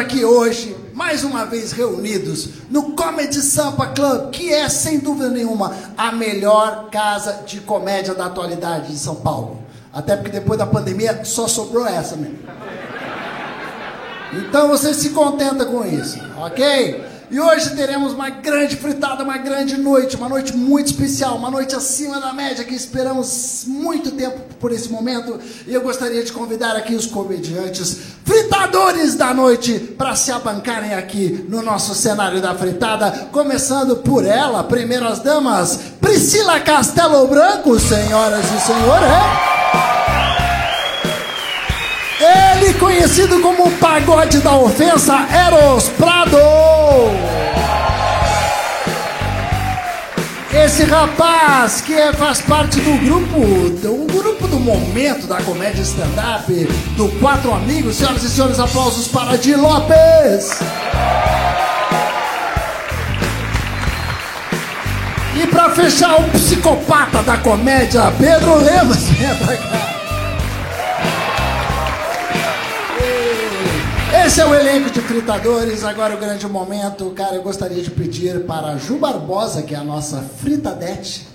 aqui hoje, mais uma vez reunidos, no Comedy Sampa Club, que é, sem dúvida nenhuma, a melhor casa de comédia da atualidade de São Paulo. Até porque depois da pandemia só sobrou essa mesmo. Então você se contenta com isso, ok? E hoje teremos uma grande fritada, uma grande noite, uma noite muito especial, uma noite acima da média que esperamos muito tempo por esse momento. E eu gostaria de convidar aqui os comediantes fritadores da noite para se abancarem aqui no nosso cenário da fritada, começando por ela, primeiras damas, Priscila Castelo Branco, senhoras e senhores. Ele conhecido como o pagode da ofensa, Eros Prado. Esse rapaz que é, faz parte do grupo, do grupo do momento da comédia stand-up, do Quatro Amigos, senhoras e senhores, aplausos para Di Lopes. E para fechar, o psicopata da comédia, Pedro Lemos. Vem pra cá. Esse é o elenco de fritadores. Agora o grande momento, cara, eu gostaria de pedir para a Ju Barbosa, que é a nossa fritadete,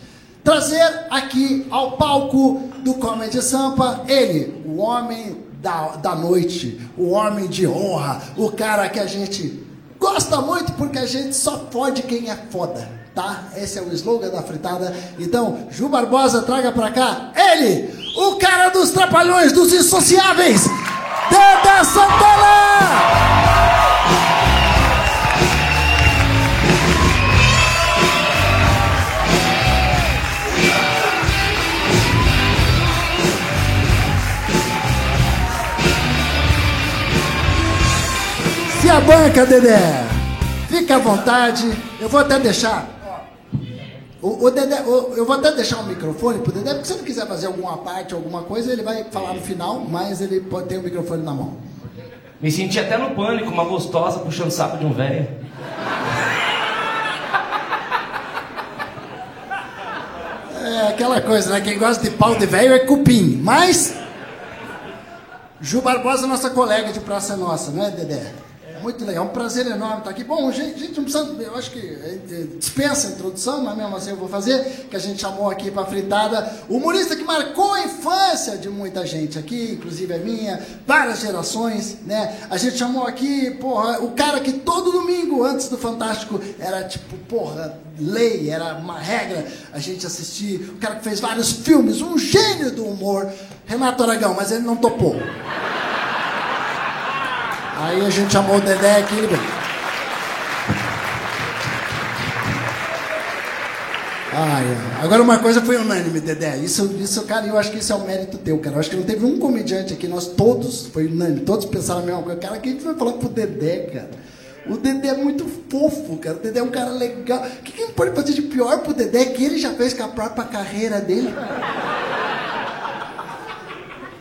trazer aqui ao palco do Comedy Sampa ele, o homem da, da noite, o homem de honra, o cara que a gente gosta muito porque a gente só fode quem é foda. Tá? Esse é o slogan da fritada. Então, Ju Barbosa, traga pra cá ele, o cara dos trapalhões, dos insociáveis, Dedé Santana! Se a banca, Dedé. Fica à vontade. Eu vou até deixar. O, o Dedé, o- eu vou até deixar o microfone pro Dedé, porque se ele quiser fazer alguma parte, alguma coisa, ele vai falar no final, mas ele pode ter o microfone na mão. Me senti até no pânico, uma gostosa puxando o saco de um velho. É aquela coisa, né? Quem gosta de pau de velho é cupim. Mas. Ju Barbosa, nossa colega de Praça Nossa, né, Dedé? Muito legal, é um prazer enorme estar aqui. Bom, gente, gente não precisa, eu acho que eh, eh, dispensa a introdução, mas mesmo assim eu vou fazer, que a gente chamou aqui para fritada, humorista que marcou a infância de muita gente aqui, inclusive a minha, várias gerações, né? A gente chamou aqui, porra, o cara que todo domingo antes do Fantástico era tipo, porra, lei, era uma regra a gente assistir, o cara que fez vários filmes, um gênio do humor, Renato Aragão, mas ele não topou. Aí a gente chamou o Dedé aqui, ele agora uma coisa foi unânime, Dedé. Isso, isso, cara, eu acho que isso é o mérito teu, cara. Eu acho que não teve um comediante aqui, nós todos, foi unânime, todos pensaram a mesma coisa. Cara, quem vai falar pro Dedé, cara? O Dedé é muito fofo, cara. O Dedé é um cara legal. O que, que pode fazer de pior pro Dedé que ele já fez com a própria carreira dele?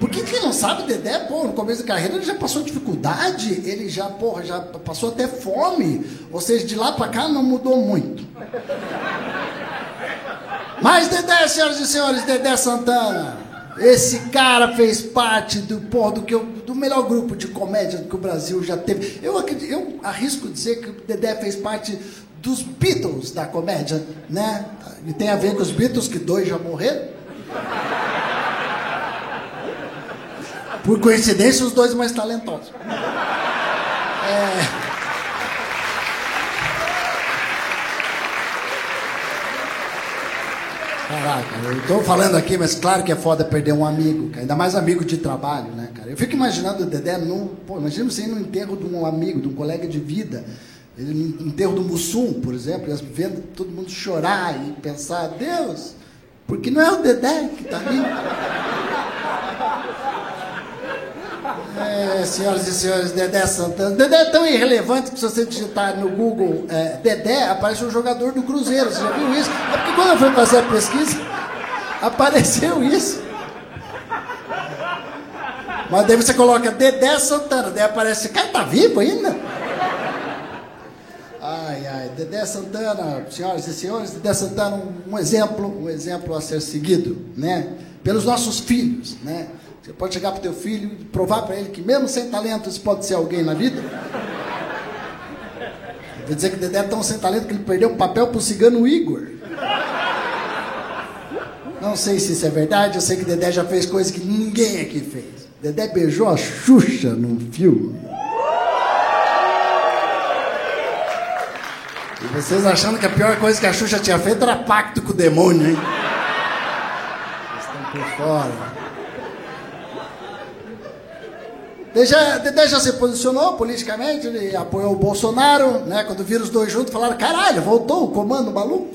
Por que quem não sabe, Dedé, pô, no começo da carreira ele já passou dificuldade, ele já, porra, já passou até fome. Ou seja, de lá pra cá não mudou muito. Mas Dedé, senhoras e senhores, Dedé Santana, esse cara fez parte do, porra, do, que eu- do melhor grupo de comédia que o Brasil já teve. Eu, eu arrisco dizer que o Dedé fez parte dos Beatles da comédia, né? E tem a ver com os Beatles, que dois já morreram. Por coincidência, os dois mais talentosos. É... Caraca, eu tô falando aqui, mas claro que é foda perder um amigo, cara. ainda mais amigo de trabalho, né, cara? Eu fico imaginando o Dedé num. Pô, imagina você ir no enterro de um amigo, de um colega de vida. No enterro do Mussum, por exemplo, e vendo todo mundo chorar e pensar, Deus, porque não é o Dedé que tá ali. É, senhoras e senhores, Dedé Santana. Dedé é tão irrelevante que se você digitar no Google é, Dedé, aparece um jogador do Cruzeiro. Você já viu isso? É porque quando eu fui fazer a pesquisa, apareceu isso. Mas daí você coloca Dedé Santana, daí aparece, cara, tá vivo ainda? Ai, ai, Dedé Santana, senhoras e senhores, Dedé Santana, um, um exemplo, um exemplo a ser seguido, né? Pelos nossos filhos, né? Você pode chegar pro teu filho e provar para ele que mesmo sem talento você pode ser alguém na vida. Vou dizer que o Dedé é tão sem talento que ele perdeu o papel pro cigano Igor. Não sei se isso é verdade, eu sei que o Dedé já fez coisas que ninguém aqui fez. O Dedé beijou a Xuxa num filme. E vocês achando que a pior coisa que a Xuxa tinha feito era pacto com o demônio, hein? Vocês estão por fora. Dedé, Dedé já se posicionou politicamente, ele apoiou o Bolsonaro, né? Quando viram os dois juntos, falaram, caralho, voltou o comando maluco.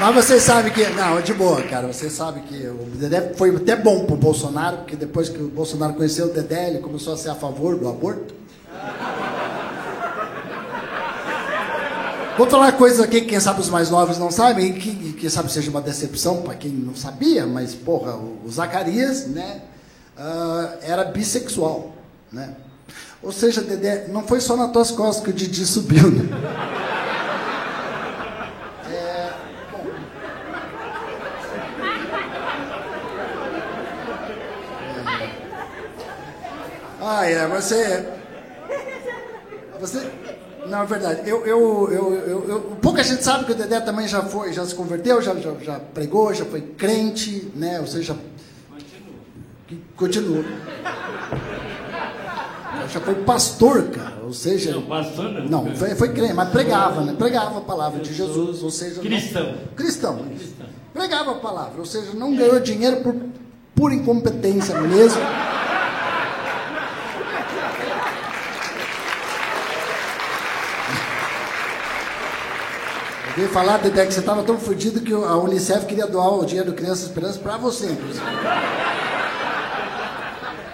Mas você sabe que. Não, de boa, cara. Você sabe que o Dedé foi até bom pro Bolsonaro, porque depois que o Bolsonaro conheceu o Dedé, ele começou a ser a favor do aborto. Vou falar coisas aqui que quem sabe os mais novos não sabem, que quem sabe seja uma decepção para quem não sabia, mas porra, o Zacarias, né, uh, era bissexual, né? Ou seja, Dedé, não foi só nas tuas costas que o Didi subiu, né? É, bom. É. Ah, é, você. Você. Não, é verdade. Eu, eu, eu, eu, pouca gente sabe que o Dedé também já foi, já se converteu, já, já, já pregou, já foi crente, né? Ou seja, continua. Já foi pastor, cara. Ou seja. Não, pastor não. Não, foi, foi crente, mas pregava, né? Pregava a palavra de Jesus, ou seja. Cristão. Não, cristão. cristão. Pregava a palavra, ou seja, não ganhou dinheiro por pura incompetência mesmo. Veio falar, Dedé, que você estava tão fodido que a Unicef queria doar o dinheiro do Criança Esperança para você, inclusive.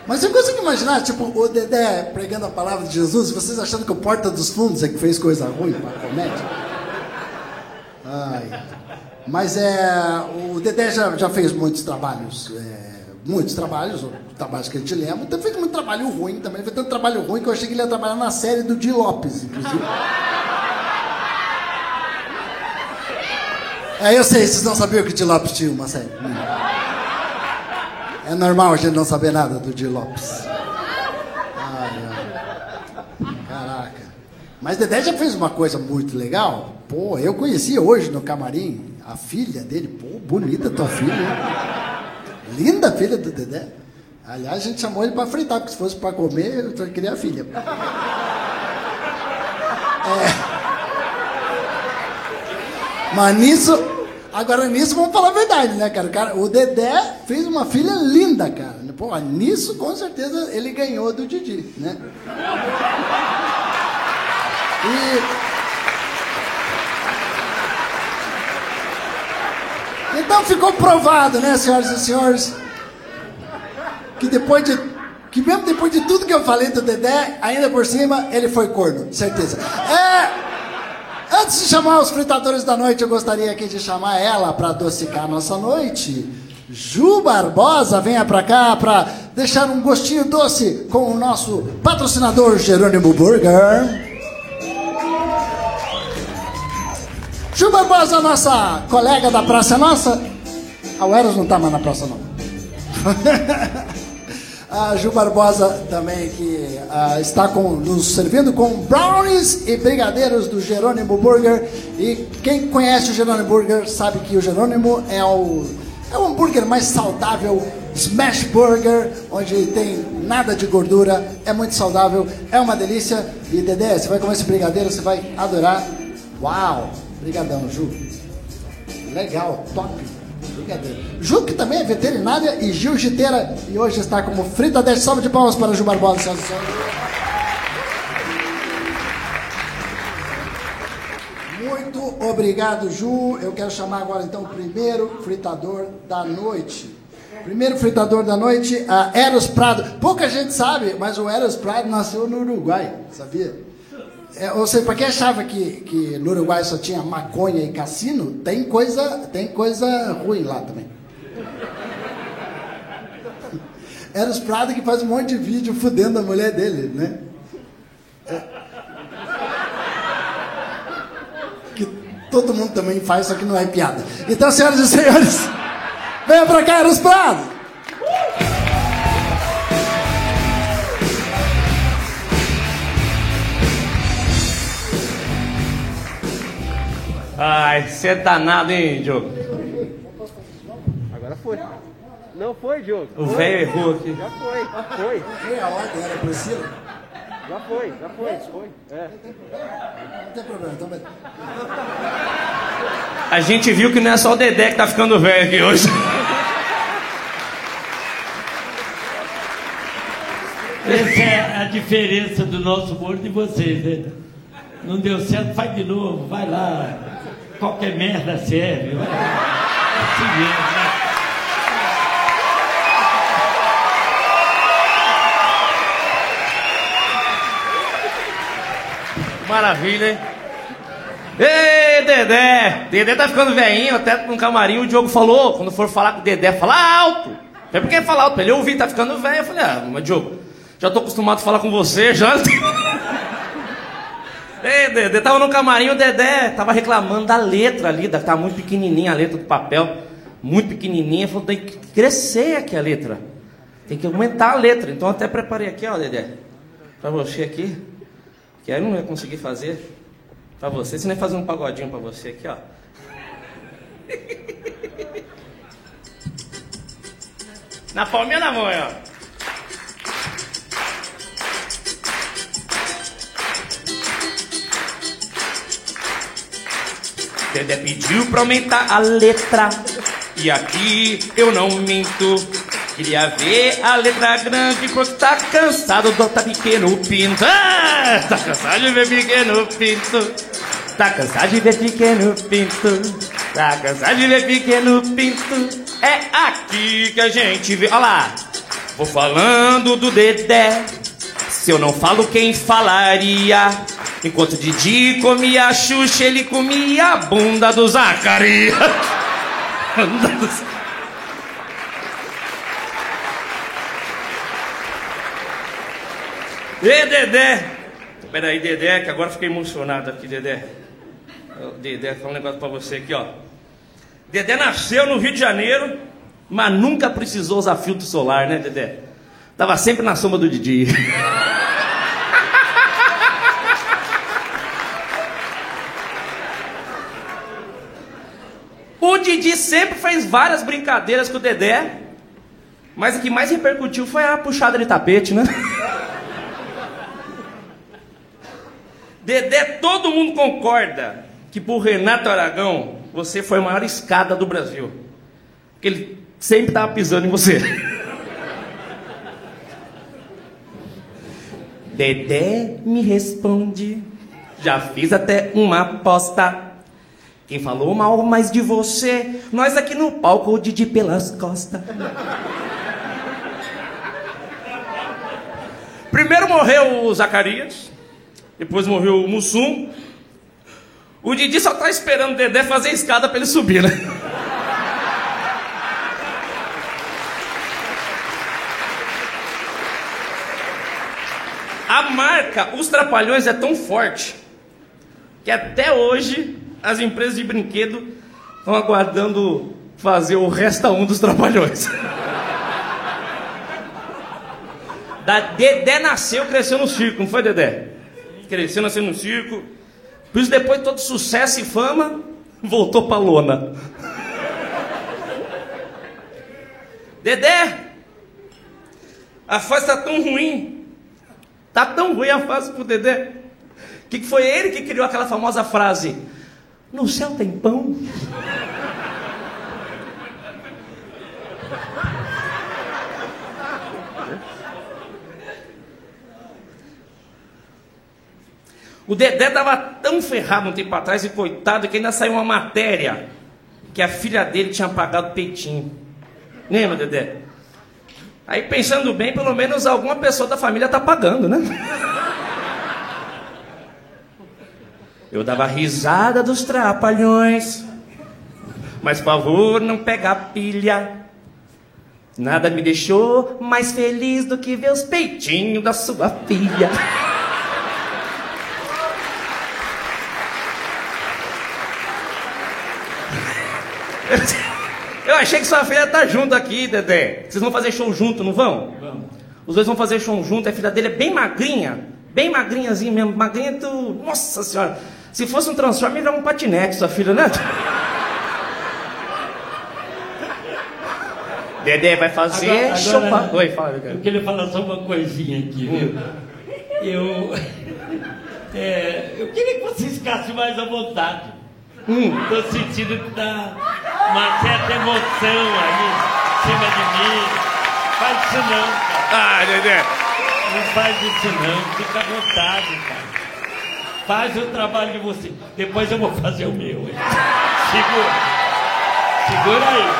Mas você consegue imaginar, tipo, o Dedé pregando a palavra de Jesus, vocês achando que o Porta dos Fundos é que fez coisa ruim para a comédia? Ai. Mas é, o Dedé já, já fez muitos trabalhos, é, muitos trabalhos, trabalhos que a gente lembra, então fez muito trabalho ruim também, fez tanto trabalho ruim que eu achei que ele ia trabalhar na série do Di Lopes, inclusive. É, eu sei, vocês não sabiam que o Di Lopes tinha uma série. É normal a gente não saber nada do Di Lopes. Mas Dedé já fez uma coisa muito legal. Pô, eu conheci hoje no camarim a filha dele. Pô, bonita tua filha. Linda filha do Dedé. Aliás, a gente chamou ele para fritar, porque se fosse para comer, eu queria a filha. É. Mas nisso, agora nisso vamos falar a verdade, né, cara? O, cara, o Dedé fez uma filha linda, cara. Pô, nisso com certeza ele ganhou do Didi, né? E... Então ficou provado, né, senhoras e senhores, que depois de que mesmo depois de tudo que eu falei do Dedé, ainda por cima ele foi corno, certeza. É Antes de chamar os fritadores da noite, eu gostaria aqui de chamar ela para adocicar a nossa noite. Ju Barbosa, venha para cá para deixar um gostinho doce com o nosso patrocinador Jerônimo Burger. Ju Barbosa, nossa colega da Praça Nossa. A Eros não está mais na praça, não. A Ju Barbosa também que uh, está com, nos servindo com brownies e brigadeiros do Jerônimo Burger. E quem conhece o Jerônimo Burger sabe que o Jerônimo é o, é o hambúrguer mais saudável, smash burger, onde tem nada de gordura, é muito saudável, é uma delícia. E Dedé, você vai comer esse brigadeiro, você vai adorar. Uau! Brigadão, Ju. Legal, top. Brincadeira. Ju, que também é veterinária e jiu-jiteira, e hoje está como frita 10 salve de palmas para Ju Barbosa, senhoras e senhores. Muito obrigado, Ju. Eu quero chamar agora então o primeiro fritador da noite. Primeiro fritador da noite, a Eros Prado. Pouca gente sabe, mas o Eros Prado nasceu no Uruguai, sabia? É, ou seja, para quem achava que, que no Uruguai só tinha maconha e cassino, tem coisa, tem coisa ruim lá também. Era os Prado que faz um monte de vídeo fudendo a mulher dele, né? É. Todo mundo também faz, só que não é piada. Então, senhoras e senhores, venham pra cá, Eros Prado! Ai, você é danado, hein, Diogo? Agora foi. Não foi, Diogo. O velho errou aqui. Já foi, foi. Foi a ordem, era Priscila? Já foi, já foi, foi. É. Não tem problema, então. A gente viu que não é só o Dedé que tá ficando velho aqui hoje. Essa é a diferença do nosso humor de vocês, né? Não deu certo, faz de novo, vai lá. Qualquer merda serve. É assim mesmo, né? Maravilha, hein? Ei, Dedé! Dedé tá ficando velhinho, até no camarim o Diogo falou, quando for falar com o Dedé, fala alto! Até porque falar alto, ele ouvir, tá ficando velho. Eu falei, ah, mas Diogo, já tô acostumado a falar com você, já. Ei, Dedé, tava no camarim, o Dedé tava reclamando da letra ali, da, tá muito pequenininha a letra do papel, muito pequenininha, falou, tem que crescer aqui a letra, tem que aumentar a letra. Então até preparei aqui, ó, Dedé, pra você aqui, que aí eu não ia conseguir fazer pra você, se nem fazer um pagodinho pra você aqui, ó. Na palminha da mão, ó. Dedé pediu pra aumentar a letra. E aqui eu não minto. Queria ver a letra grande porque tá cansado do tá pequeno pinto. Ah, tá cansado de ver pequeno pinto. Tá cansado de ver pequeno pinto. Tá cansado de ver pequeno pinto. É aqui que a gente vê. Olha lá. Vou falando do Dedé. Se eu não falo, quem falaria? Enquanto Didi comia a Xuxa, ele comia a bunda do Zacarias. Ê, Dedé! Peraí, Dedé, que agora fiquei emocionado aqui, Dedé. Dedé, falar um negócio pra você aqui, ó. Dedé nasceu no Rio de Janeiro, mas nunca precisou usar filtro solar, né, Dedé? Tava sempre na sombra do Didi. O Didi sempre fez várias brincadeiras com o Dedé, mas o que mais repercutiu foi a puxada de tapete, né? Dedé, todo mundo concorda que por Renato Aragão você foi a maior escada do Brasil. Porque ele sempre estava pisando em você. Dedé me responde, já fiz até uma aposta. Quem falou mal mais de você, nós aqui no palco, o Didi pelas costas. Primeiro morreu o Zacarias, depois morreu o Mussum. O Didi só tá esperando o Dedé fazer escada pra ele subir, né? A marca Os Trapalhões é tão forte que até hoje as empresas de brinquedo estão aguardando fazer o Resta 1 dos Trapalhões. Da Dedé nasceu, cresceu no circo, não foi, Dedé? Cresceu, nasceu no circo. Por isso, depois de todo sucesso e fama, voltou pra lona. Dedé, a fase tá tão ruim. Tá tão ruim a fase pro Dedé. Que foi ele que criou aquela famosa frase: No céu tem pão? O Dedé tava tão ferrado um tempo atrás e coitado que ainda saiu uma matéria que a filha dele tinha pagado peitinho. Lembra, Dedé? Aí pensando bem, pelo menos alguma pessoa da família tá pagando, né? Eu dava risada dos trapalhões, mas por favor não pegar pilha. Nada me deixou mais feliz do que ver os peitinhos da sua filha. Eu achei que sua filha tá junto aqui, Dedé. Vocês vão fazer show junto, não vão? Vamos. Os dois vão fazer show junto. A filha dele é bem magrinha. Bem magrinhazinha mesmo. Magrinha do... Nossa senhora. Se fosse um Transformer, era um patinete, sua filha, né? Dedé vai fazer Agora- pra- Oi, fala, Dedé. Eu queria falar só uma coisinha aqui, viu? Eu. é, eu queria que vocês ficassem mais à vontade. Tô sentindo que dá uma certa emoção aí em cima de mim. Faz isso não, cara. Ah, Dedé. Não faz isso não. Fica à vontade, cara. Faz o trabalho de você. Depois eu vou fazer o meu. hein? Segura. Segura aí.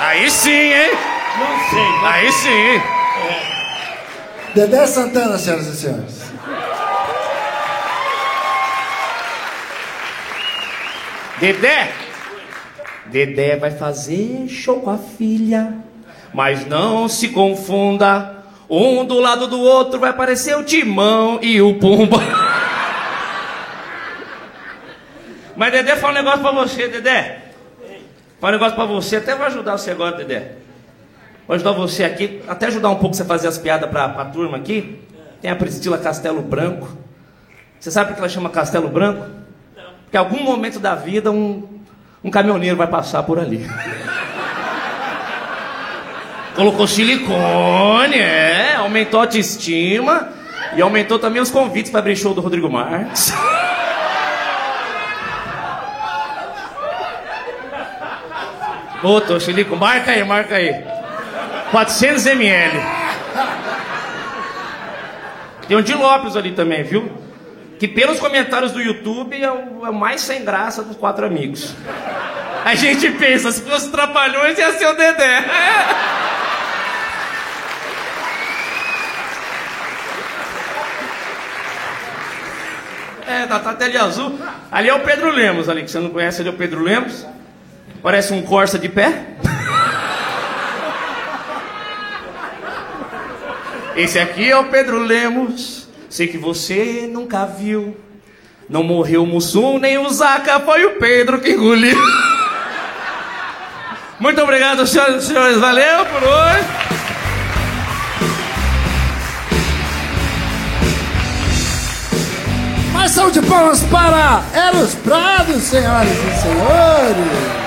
Aí sim, hein? Não sei. mas- Aí sim. Dedé Santana, senhoras e senhores. Dedé! Dedé vai fazer show com a filha. Mas não se confunda. Um do lado do outro vai aparecer o Timão e o Pumba. Mas Dedé fala um negócio pra você, Dedé. Fala um negócio pra você, até vou ajudar você agora, Dedé. Vou ajudar você aqui, até ajudar um pouco você a fazer as piadas pra, pra turma aqui. Tem a Priscila Castelo Branco. Você sabe por que ela chama Castelo Branco? Porque em algum momento da vida um, um caminhoneiro vai passar por ali. Colocou silicone, é, aumentou a autoestima e aumentou também os convites para abrir show do Rodrigo Marques. Ô, tô silico, marca aí, marca aí. 400 ml. Tem um de Lopes ali também, viu? Que pelos comentários do YouTube é o, é o mais sem graça dos quatro amigos. A gente pensa, se fosse trapalhões ia ser o Dedé. É, tá, tá até ali azul. Ali é o Pedro Lemos, ali, que você não conhece, ali é o Pedro Lemos. Parece um Corsa de pé. Esse aqui é o Pedro Lemos. Sei que você nunca viu. Não morreu o Mussum, nem o Zaca, foi o Pedro que engoliu. Muito obrigado, senhoras e senhores. Valeu por hoje. Mais salve de palmas para Eros Prados, senhoras e senhores.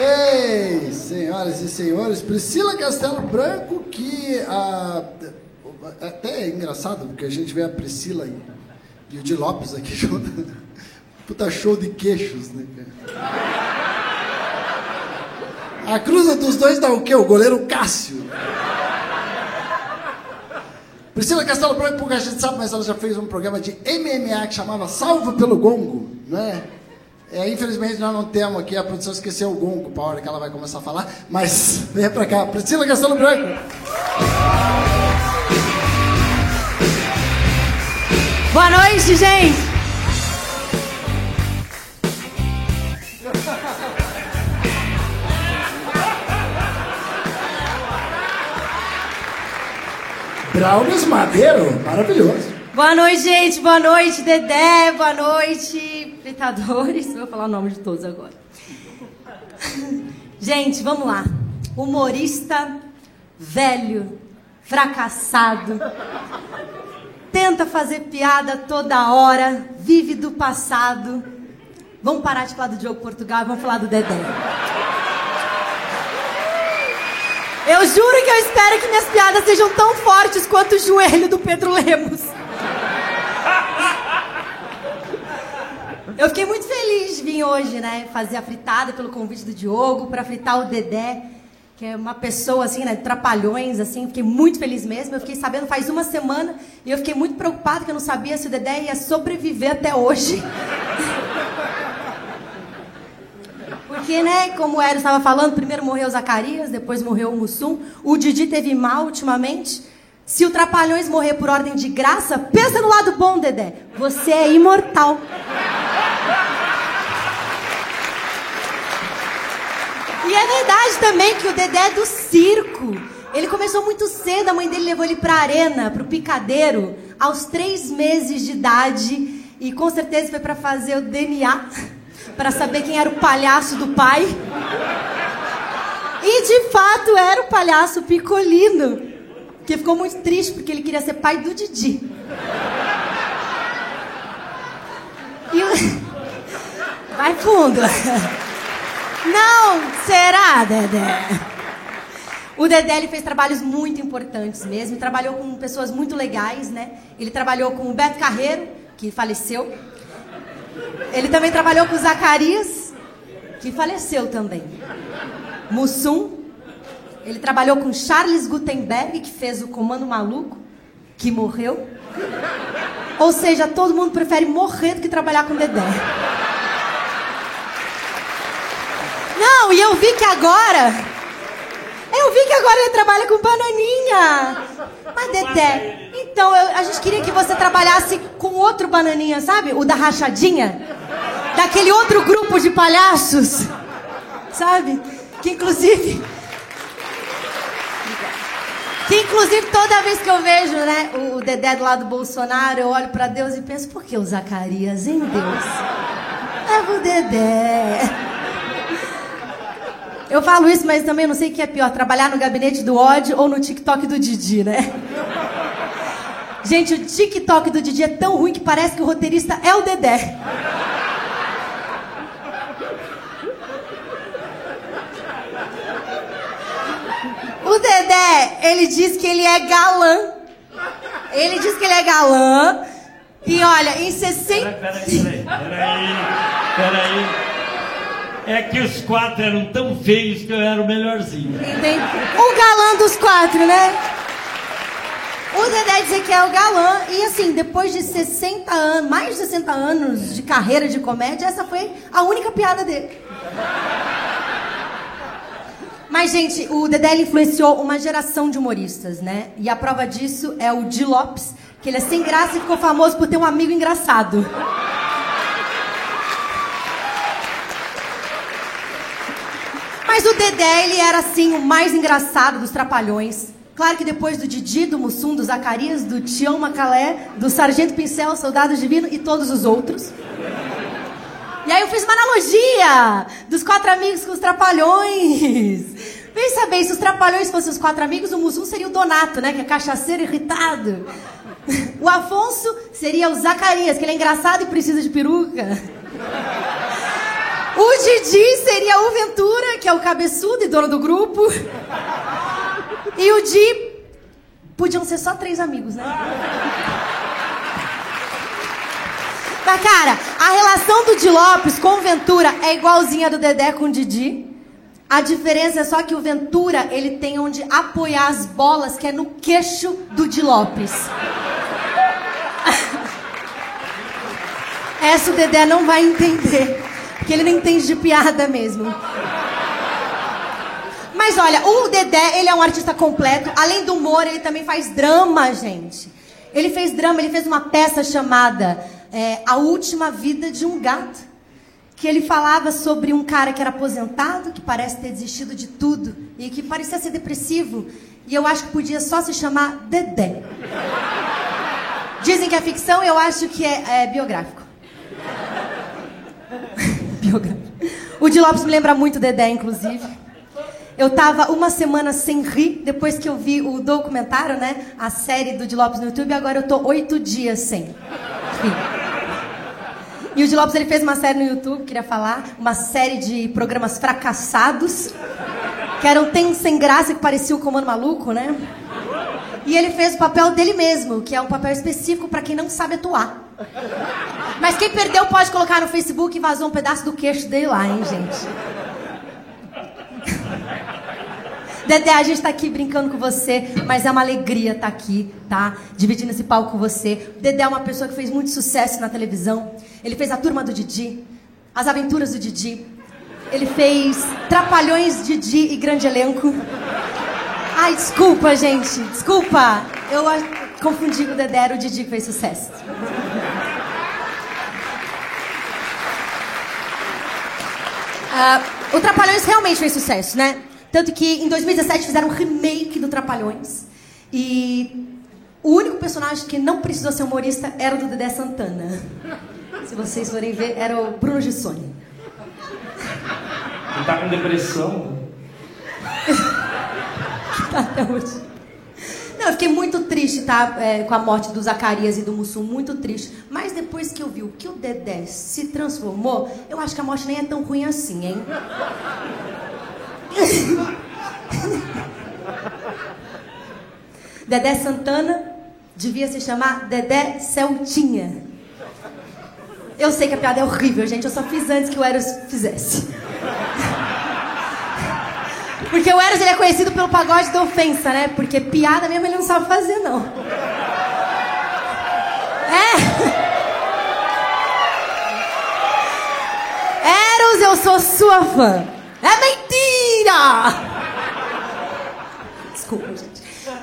Ei, senhoras e senhores, Priscila Castelo Branco, que ah, até é engraçado, porque a gente vê a Priscila e, e o Di Lopes aqui junto. Puta show de queixos, né? A cruza dos dois dá o quê? O goleiro Cássio. Priscila Castelo Branco, pouca gente sabe, mas ela já fez um programa de MMA que chamava Salvo pelo Gongo, né? É, infelizmente nós não temos aqui, a produção esqueceu o gongo para a hora que ela vai começar a falar, mas vem pra cá. Priscila Castelo Branco. Boa noite, gente! Braunes Madeiro, maravilhoso. Boa noite, gente! Boa noite, Dedé! Boa noite, espectadores! Vou falar o nome de todos agora. Gente, vamos lá. Humorista velho, fracassado, tenta fazer piada toda hora, vive do passado. Vamos parar de falar do Diogo Portugal vamos falar do Dedé. Eu juro que eu espero que minhas piadas sejam tão fortes quanto o joelho do Pedro Lemos. Eu fiquei muito feliz de vir hoje, né? Fazer a fritada pelo convite do Diogo para fritar o Dedé, que é uma pessoa assim, né? Trapalhões, assim. Fiquei muito feliz mesmo. Eu fiquei sabendo faz uma semana e eu fiquei muito preocupada que eu não sabia se o Dedé ia sobreviver até hoje. Porque, né, como o Hélio estava falando, primeiro morreu o Zacarias, depois morreu o Mussum. O Didi teve mal ultimamente. Se o Trapalhões morrer por ordem de graça, pensa no lado bom, Dedé. Você é imortal. E é verdade também que o Dedé é do circo. Ele começou muito cedo, a mãe dele levou ele pra arena, pro picadeiro, aos três meses de idade. E com certeza foi para fazer o DNA. para saber quem era o palhaço do pai. E de fato era o palhaço Picolino, que ficou muito triste porque ele queria ser pai do Didi. E. Vai fundo. Não, será, Dedé? O Dedé ele fez trabalhos muito importantes mesmo, trabalhou com pessoas muito legais, né? Ele trabalhou com o Beto Carreiro, que faleceu. Ele também trabalhou com o Zacarias, que faleceu também. Mussum. Ele trabalhou com Charles Gutenberg, que fez o Comando Maluco, que morreu. Ou seja, todo mundo prefere morrer do que trabalhar com Dedé. Não, e eu vi que agora. Eu vi que agora ele trabalha com bananinha. Mas, Dedé, então eu- a gente queria que você trabalhasse com outro bananinha, sabe? O da rachadinha. Daquele outro grupo de palhaços. Sabe? Que inclusive. Que inclusive toda vez que eu vejo, né, o, Dedé do lado do Bolsonaro, eu olho pra Deus e penso, por que o Zacarias, hein, Deus? Leva o Dedé. Eu falo isso, mas também não sei o que é pior, trabalhar no gabinete do ódio ou no TikTok do Didi, né? Gente, o TikTok do Didi é tão ruim que parece que o roteirista é o Dedé. O Dedé, ele diz que ele é galã. Ele diz que ele é galã. E olha, em 60. Peraí, peraí, peraí, peraí. É que os quatro eram tão feios que eu era o melhorzinho. Entende? O galã dos quatro, né? O Dedé dizer que é o galã. E assim, depois de 60 anos, mais de 60 anos de carreira de comédia, essa foi a única piada dele. Mas, gente, o Dedé influenciou uma geração de humoristas, né? E a prova disso é o Di Lopes, que ele é sem graça e ficou famoso por ter um amigo engraçado. Mas o Dedé, ele era assim o mais engraçado dos trapalhões. Claro que depois do Didi, do Mussum, do Zacarias, do Tião Macalé, do Sargento Pincel, Soldado Divino e todos os outros. E aí eu fiz uma analogia dos quatro amigos com os trapalhões. Vem saber, se os trapalhões fossem os quatro amigos, o Mussum seria o Donato, né? Que é cachaceiro irritado. O Afonso seria o Zacarias, que ele é engraçado e precisa de peruca. O Didi seria o Ventura, que é o cabeçudo e dono do grupo. E o Di. Podiam ser só três amigos, né? Mas, cara, a relação do Di Lopes com o Ventura é igualzinha do Dedé com o Didi. A diferença é só que o Ventura, ele tem onde apoiar as bolas, que é no queixo do Di Lopes. Essa o Dedé não vai entender. Porque ele não entende de piada mesmo. Mas olha, o Dedé, ele é um artista completo. Além do humor, ele também faz drama, gente. Ele fez drama, ele fez uma peça chamada é, A Última Vida de um Gato. Que ele falava sobre um cara que era aposentado, que parece ter desistido de tudo e que parecia ser depressivo. E eu acho que podia só se chamar Dedé. Dizem que é ficção, eu acho que é, é biográfico. biográfico. O Di Lopes me lembra muito Dedé, inclusive. Eu tava uma semana sem rir depois que eu vi o documentário, né? A série do Di Lopes no YouTube. Agora eu tô oito dias sem rir. E o Di Lopes ele fez uma série no YouTube, queria falar, uma série de programas fracassados, que eram tem sem graça que parecia o Comando Maluco, né? E ele fez o papel dele mesmo, que é um papel específico para quem não sabe atuar. Mas quem perdeu pode colocar no Facebook e vazou um pedaço do queixo dele lá, hein, gente? Dedé, a gente tá aqui brincando com você, mas é uma alegria estar aqui, tá? Dividindo esse palco com você. O Dedé é uma pessoa que fez muito sucesso na televisão. Ele fez a turma do Didi, as aventuras do Didi. Ele fez Trapalhões, Didi e Grande Elenco. Ai, desculpa, gente. Desculpa. Eu confundi o Dedé, era o Didi que fez sucesso. Ah, o Trapalhões realmente fez sucesso, né? Tanto que em 2017 fizeram um remake do Trapalhões. E o único personagem que não precisou ser humorista era o do Dedé Santana. Se vocês forem ver, era o Bruno Gissoni. Ele tá com depressão. Tá até hoje. Não, eu fiquei muito triste, tá? É, com a morte do Zacarias e do Mussum, muito triste. Mas depois que eu vi o que o Dedé se transformou, eu acho que a morte nem é tão ruim assim, hein? Dedé Santana devia se chamar Dedé Celtinha. Eu sei que a piada é horrível, gente. Eu só fiz antes que o Eros fizesse. Porque o Eros ele é conhecido pelo pagode da ofensa, né? Porque piada mesmo ele não sabe fazer, não. É. Eros, eu sou sua fã. É mentira! Desculpa, gente.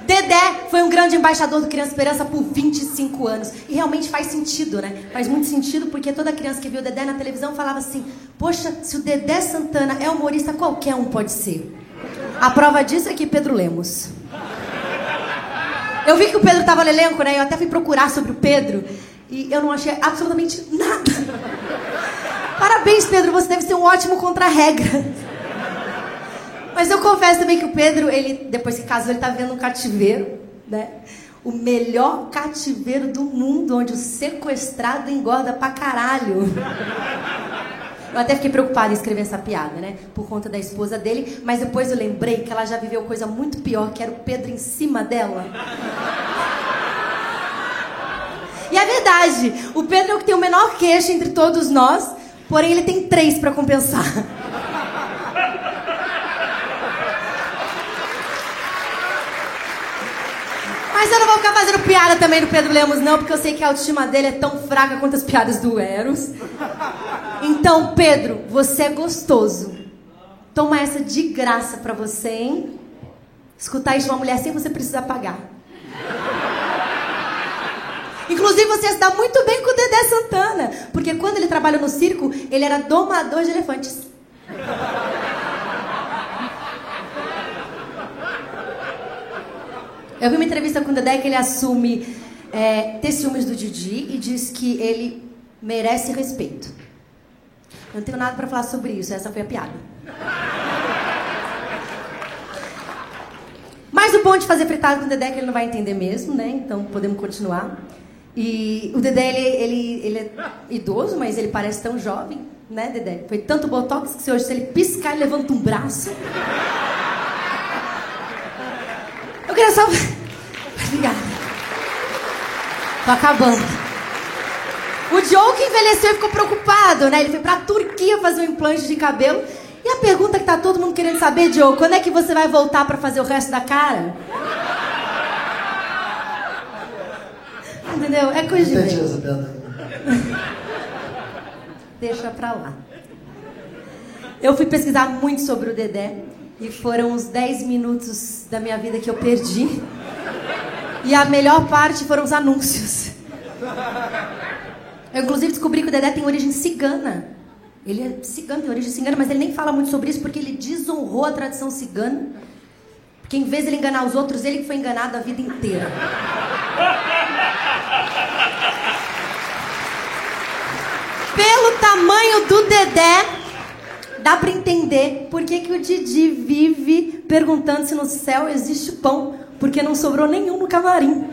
Dedé foi um grande embaixador do Criança Esperança por 25 anos. E realmente faz sentido, né? Faz muito sentido porque toda criança que viu o Dedé na televisão falava assim: Poxa, se o Dedé Santana é humorista, qualquer um pode ser. A prova disso é que Pedro Lemos. Eu vi que o Pedro estava no elenco, né? Eu até fui procurar sobre o Pedro e eu não achei absolutamente nada. Parabéns, Pedro, você deve ser um ótimo contra-regra. Mas eu confesso também que o Pedro, ele, depois que casou, ele tá vendo um cativeiro, né? O melhor cativeiro do mundo, onde o sequestrado engorda pra caralho. Eu até fiquei preocupada em escrever essa piada, né? Por conta da esposa dele, mas depois eu lembrei que ela já viveu coisa muito pior, que era o Pedro em cima dela. E é verdade, o Pedro é o que tem o menor queixo entre todos nós, porém ele tem três para compensar. Mas eu não vou ficar fazendo piada também do Pedro Lemos, não, porque eu sei que a autoestima dele é tão fraca quanto as piadas do Eros. Então, Pedro, você é gostoso. Toma essa de graça pra você, hein? Escutar isso de uma mulher sem você precisar pagar. Inclusive, você dá muito bem com o Dedé Santana. Porque quando ele trabalha no circo, ele era domador de elefantes. Eu vi uma entrevista com o Dedé que ele assume é, ter ciúmes do Didi e diz que ele merece respeito. Eu não tenho nada para falar sobre isso, essa foi a piada. Mas o bom de fazer fritado com o Dedé é que ele não vai entender mesmo, né? Então podemos continuar. E o Dedé, ele, ele, ele é idoso, mas ele parece tão jovem, né, Dedé? Foi tanto botox que se hoje, se ele piscar, ele levanta um braço. Eu queria só. Obrigada. Tô acabando. O Joe que envelheceu e ficou preocupado, né? Ele foi pra Turquia fazer um implante de cabelo. E a pergunta que tá todo mundo querendo saber, Joe, quando é que você vai voltar pra fazer o resto da cara? Entendeu? É coisa de. Entendi velho. essa piada. Deixa pra lá. Eu fui pesquisar muito sobre o Dedé e foram os 10 minutos da minha vida que eu perdi. E a melhor parte foram os anúncios. Eu inclusive descobri que o Dedé tem origem cigana. Ele é cigano, tem origem cigana, mas ele nem fala muito sobre isso porque ele desonrou a tradição cigana. Porque em vez de ele enganar os outros, ele foi enganado a vida inteira. Pelo tamanho do Dedé, dá pra entender por que, que o Didi vive perguntando se no céu existe pão, porque não sobrou nenhum no camarim.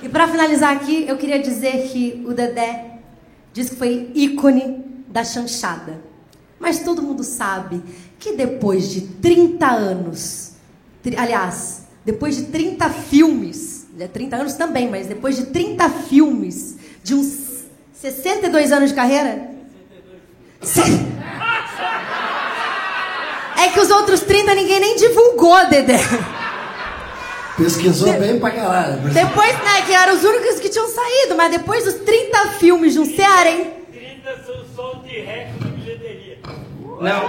E pra finalizar aqui, eu queria dizer que o Dedé diz que foi ícone da chanchada. Mas todo mundo sabe que depois de 30 anos, aliás, depois de 30 filmes, é 30 anos também, mas depois de 30 filmes, de uns 62 anos de carreira, é que os outros 30 ninguém nem divulgou, Dedé. Pesquisou bem pra caralho. Depois, né, que eram os únicos que tinham saído, mas depois dos 30 filmes de um cearense, 30 são som de recorde de bilheteria. Não.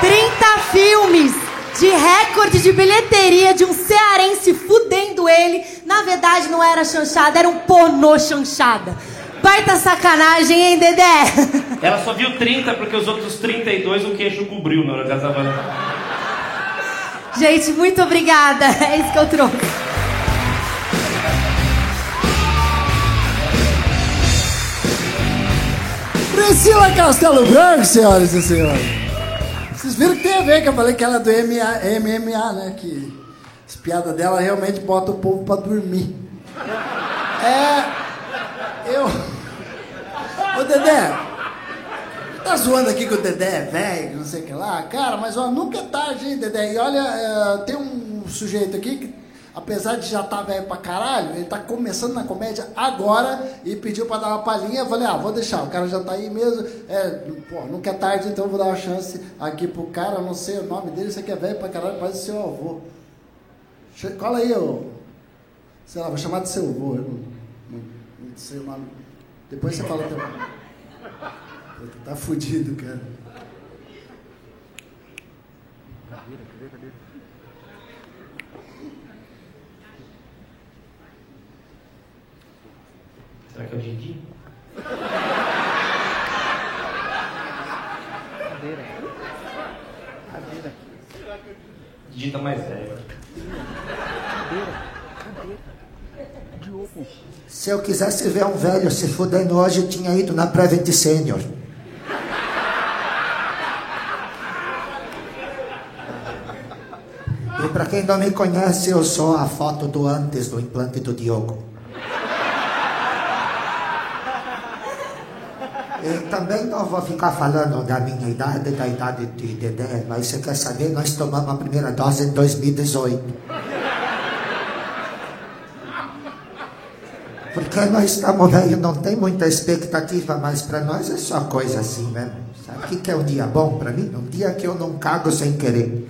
30 filmes de recorde de bilheteria de um cearense fudendo ele. Na verdade, não era chanchada, era um pornô chanchada. Baita sacanagem, hein, Dedé? Ela só viu 30 porque os outros 32 o queixo cobriu na hora que ela tava. Gente, muito obrigada. É isso que eu trouxe. Priscila Castelo Branco, senhoras e senhores. Vocês viram que tem a ver que eu falei que ela é do MMA, MMA né? Que as piadas dela realmente botam o povo pra dormir. É. Eu. Ô Dedé, tá zoando aqui que o Dedé é velho, não sei o que lá. Cara, mas ó, nunca é tarde, hein, Dedé? E olha, é, tem um sujeito aqui que, apesar de já estar tá velho pra caralho, ele tá começando na comédia agora e pediu pra dar uma palhinha. Eu falei, ah, vou deixar, o cara já tá aí mesmo. É, pô, nunca é tarde, então eu vou dar uma chance aqui pro cara, não sei o nome dele, você que é velho pra caralho, parece seu avô. Cola aí, ô. Sei lá, vou chamar de seu avô, eu não, não, não sei o nome. Depois você fala também. Tá fudido, cara. Cadeira, cadeira, cadeira. Será que é o Didi? Cadeira. Cadeira. Didi tá mais velho. Cadeira. Cadeira. Diogo. Se eu quisesse ver um velho se fudendo hoje, eu tinha ido na Prevent Senior. E para quem não me conhece, eu sou a foto do antes do implante do Diogo. E também não vou ficar falando da minha idade, da idade de Dedé, mas você quer saber? Nós tomamos a primeira dose em 2018. Porque nós estamos velhos, não tem muita expectativa, mas para nós é só coisa assim mesmo. Sabe o que, que é um dia bom para mim? Um dia que eu não cago sem querer.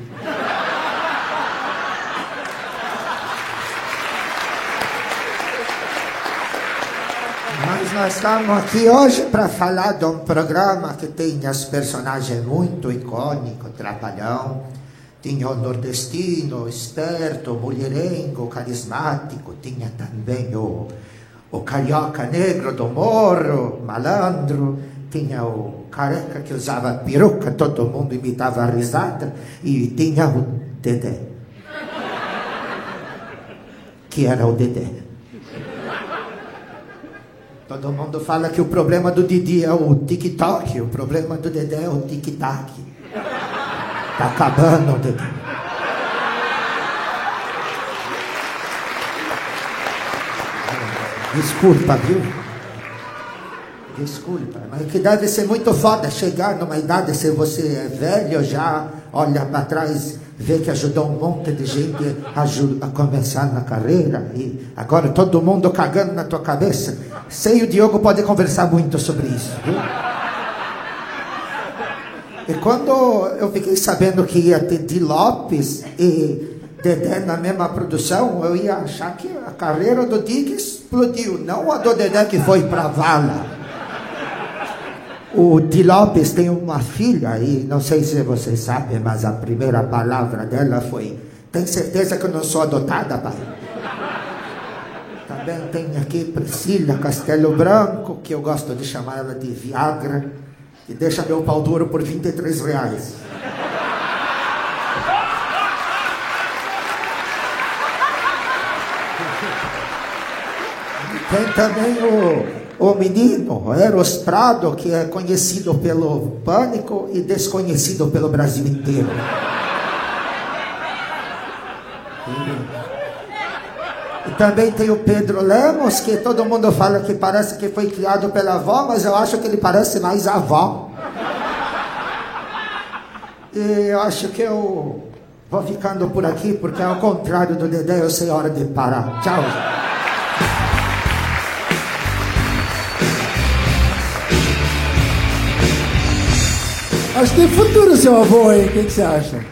Mas nós estamos aqui hoje para falar de um programa que tem as personagens muito icônicos, Trapalhão. Tinha o nordestino, esperto, mulherengo, carismático. Tinha também o, o carioca negro do morro, malandro. Tinha o careca que usava peruca, todo mundo imitava a risada. E tinha o Dedé. Que era o Dedé. Todo mundo fala que o problema do Didi é o TikTok, o problema do Dedé é o tic-tac. Tá acabando Dedé. Desculpa, viu? Desculpa, mas que deve ser muito foda chegar numa idade, se você é velho já, olha para trás, vê que ajudou um monte de gente a, a começar na carreira e agora todo mundo cagando na tua cabeça. Sei o Diogo pode conversar muito sobre isso, viu? E quando eu fiquei sabendo que ia ter Di Lopes e Dedé na mesma produção, eu ia achar que a carreira do Di que explodiu, não a do Dedé que foi pra vala. O Di Lopes tem uma filha e não sei se vocês sabem, mas a primeira palavra dela foi: Tem certeza que eu não sou adotada, pai? Também tem aqui Priscila Castelo Branco, que eu gosto de chamar ela de Viagra, e deixa meu pau duro por 23 reais. Tem também o, o menino Eros Prado, que é conhecido pelo Pânico e desconhecido pelo Brasil inteiro. E também tem o Pedro Lemos, que todo mundo fala que parece que foi criado pela avó, mas eu acho que ele parece mais avó. E eu acho que eu vou ficando por aqui, porque ao contrário do Dedé, eu sei a hora de parar. Tchau. Acho que tem futuro seu avô aí, o que, você acha?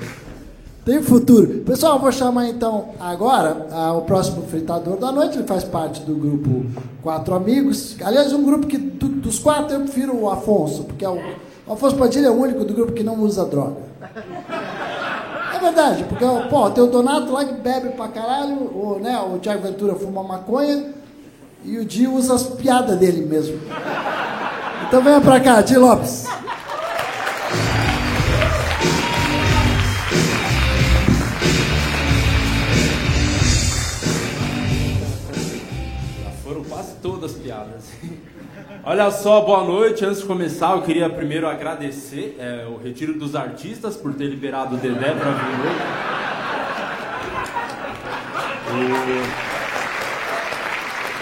Tem futuro. Pessoal, vou chamar então agora ah, o próximo fritador da noite. Ele faz parte do grupo Quatro Amigos. Aliás, um grupo que do- dos quatro eu prefiro o Afonso, porque é o, o Afonso Padilha é o único do grupo que não usa droga. É verdade, porque pô, tem o Donato lá que bebe pra caralho, o, né, o Thiago Ventura fuma maconha e o Di usa as piadas dele mesmo. Então venha pra cá, Di Lopes. Quase todas as piadas. Olha só, boa noite. Antes de começar, eu queria primeiro agradecer é, o Retiro dos Artistas por ter liberado o Dedé para vir hoje.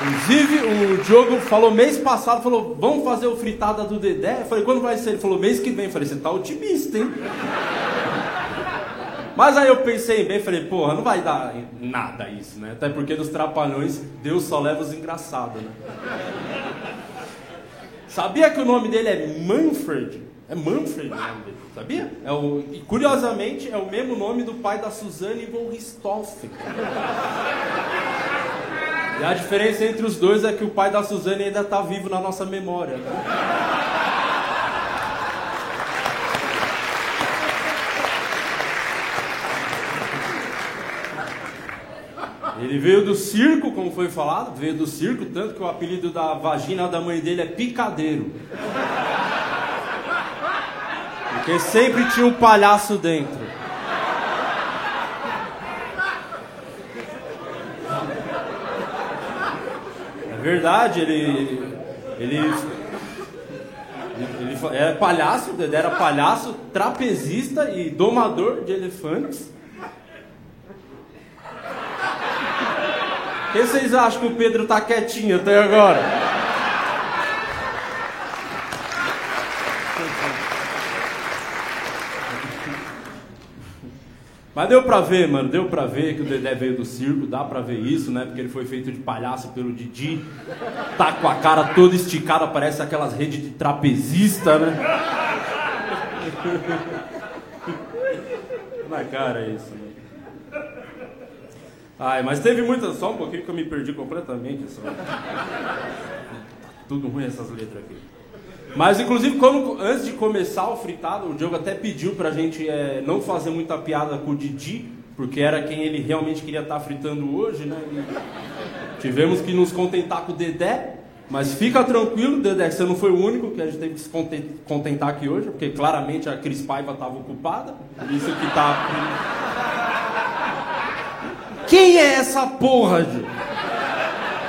Inclusive, o Diogo falou mês passado, falou, vamos fazer o fritada do Dedé? Eu falei, quando vai ser? Ele falou, mês que vem. Eu falei, você tá otimista, hein? Mas aí eu pensei bem, falei, porra, não vai dar nada isso, né? Até porque nos trapalhões, Deus só leva os engraçados, né? Sabia que o nome dele é Manfred? É Manfred o nome dele, sabia? É o, e curiosamente é o mesmo nome do pai da Suzanne von Richthofen. E a diferença entre os dois é que o pai da Suzane ainda está vivo na nossa memória. né? Ele veio do circo, como foi falado, veio do circo, tanto que o apelido da vagina da mãe dele é Picadeiro. Porque sempre tinha um palhaço dentro. É verdade, ele. Ele. Ele, ele fa- é palhaço, era palhaço, trapezista e domador de elefantes. Que vocês acham que o Pedro tá quietinho até agora? Mas deu pra ver, mano, deu pra ver que o Dedé veio do circo, dá pra ver isso, né? Porque ele foi feito de palhaço pelo Didi. Tá com a cara toda esticada, parece aquelas redes de trapezista, né? Na cara isso, né? Ai, mas teve muitas. Só um pouquinho que eu me perdi completamente. Só. Tá tudo ruim essas letras aqui. Mas, inclusive, quando, antes de começar o fritado, o Diogo até pediu pra gente é, não fazer muita piada com o Didi, porque era quem ele realmente queria estar fritando hoje, né? E tivemos que nos contentar com o Dedé. Mas fica tranquilo, Dedé, você não foi o único que a gente teve que se conten- contentar aqui hoje, porque claramente a Cris Paiva estava ocupada. Por isso que tá. Quem é essa porra, Gil?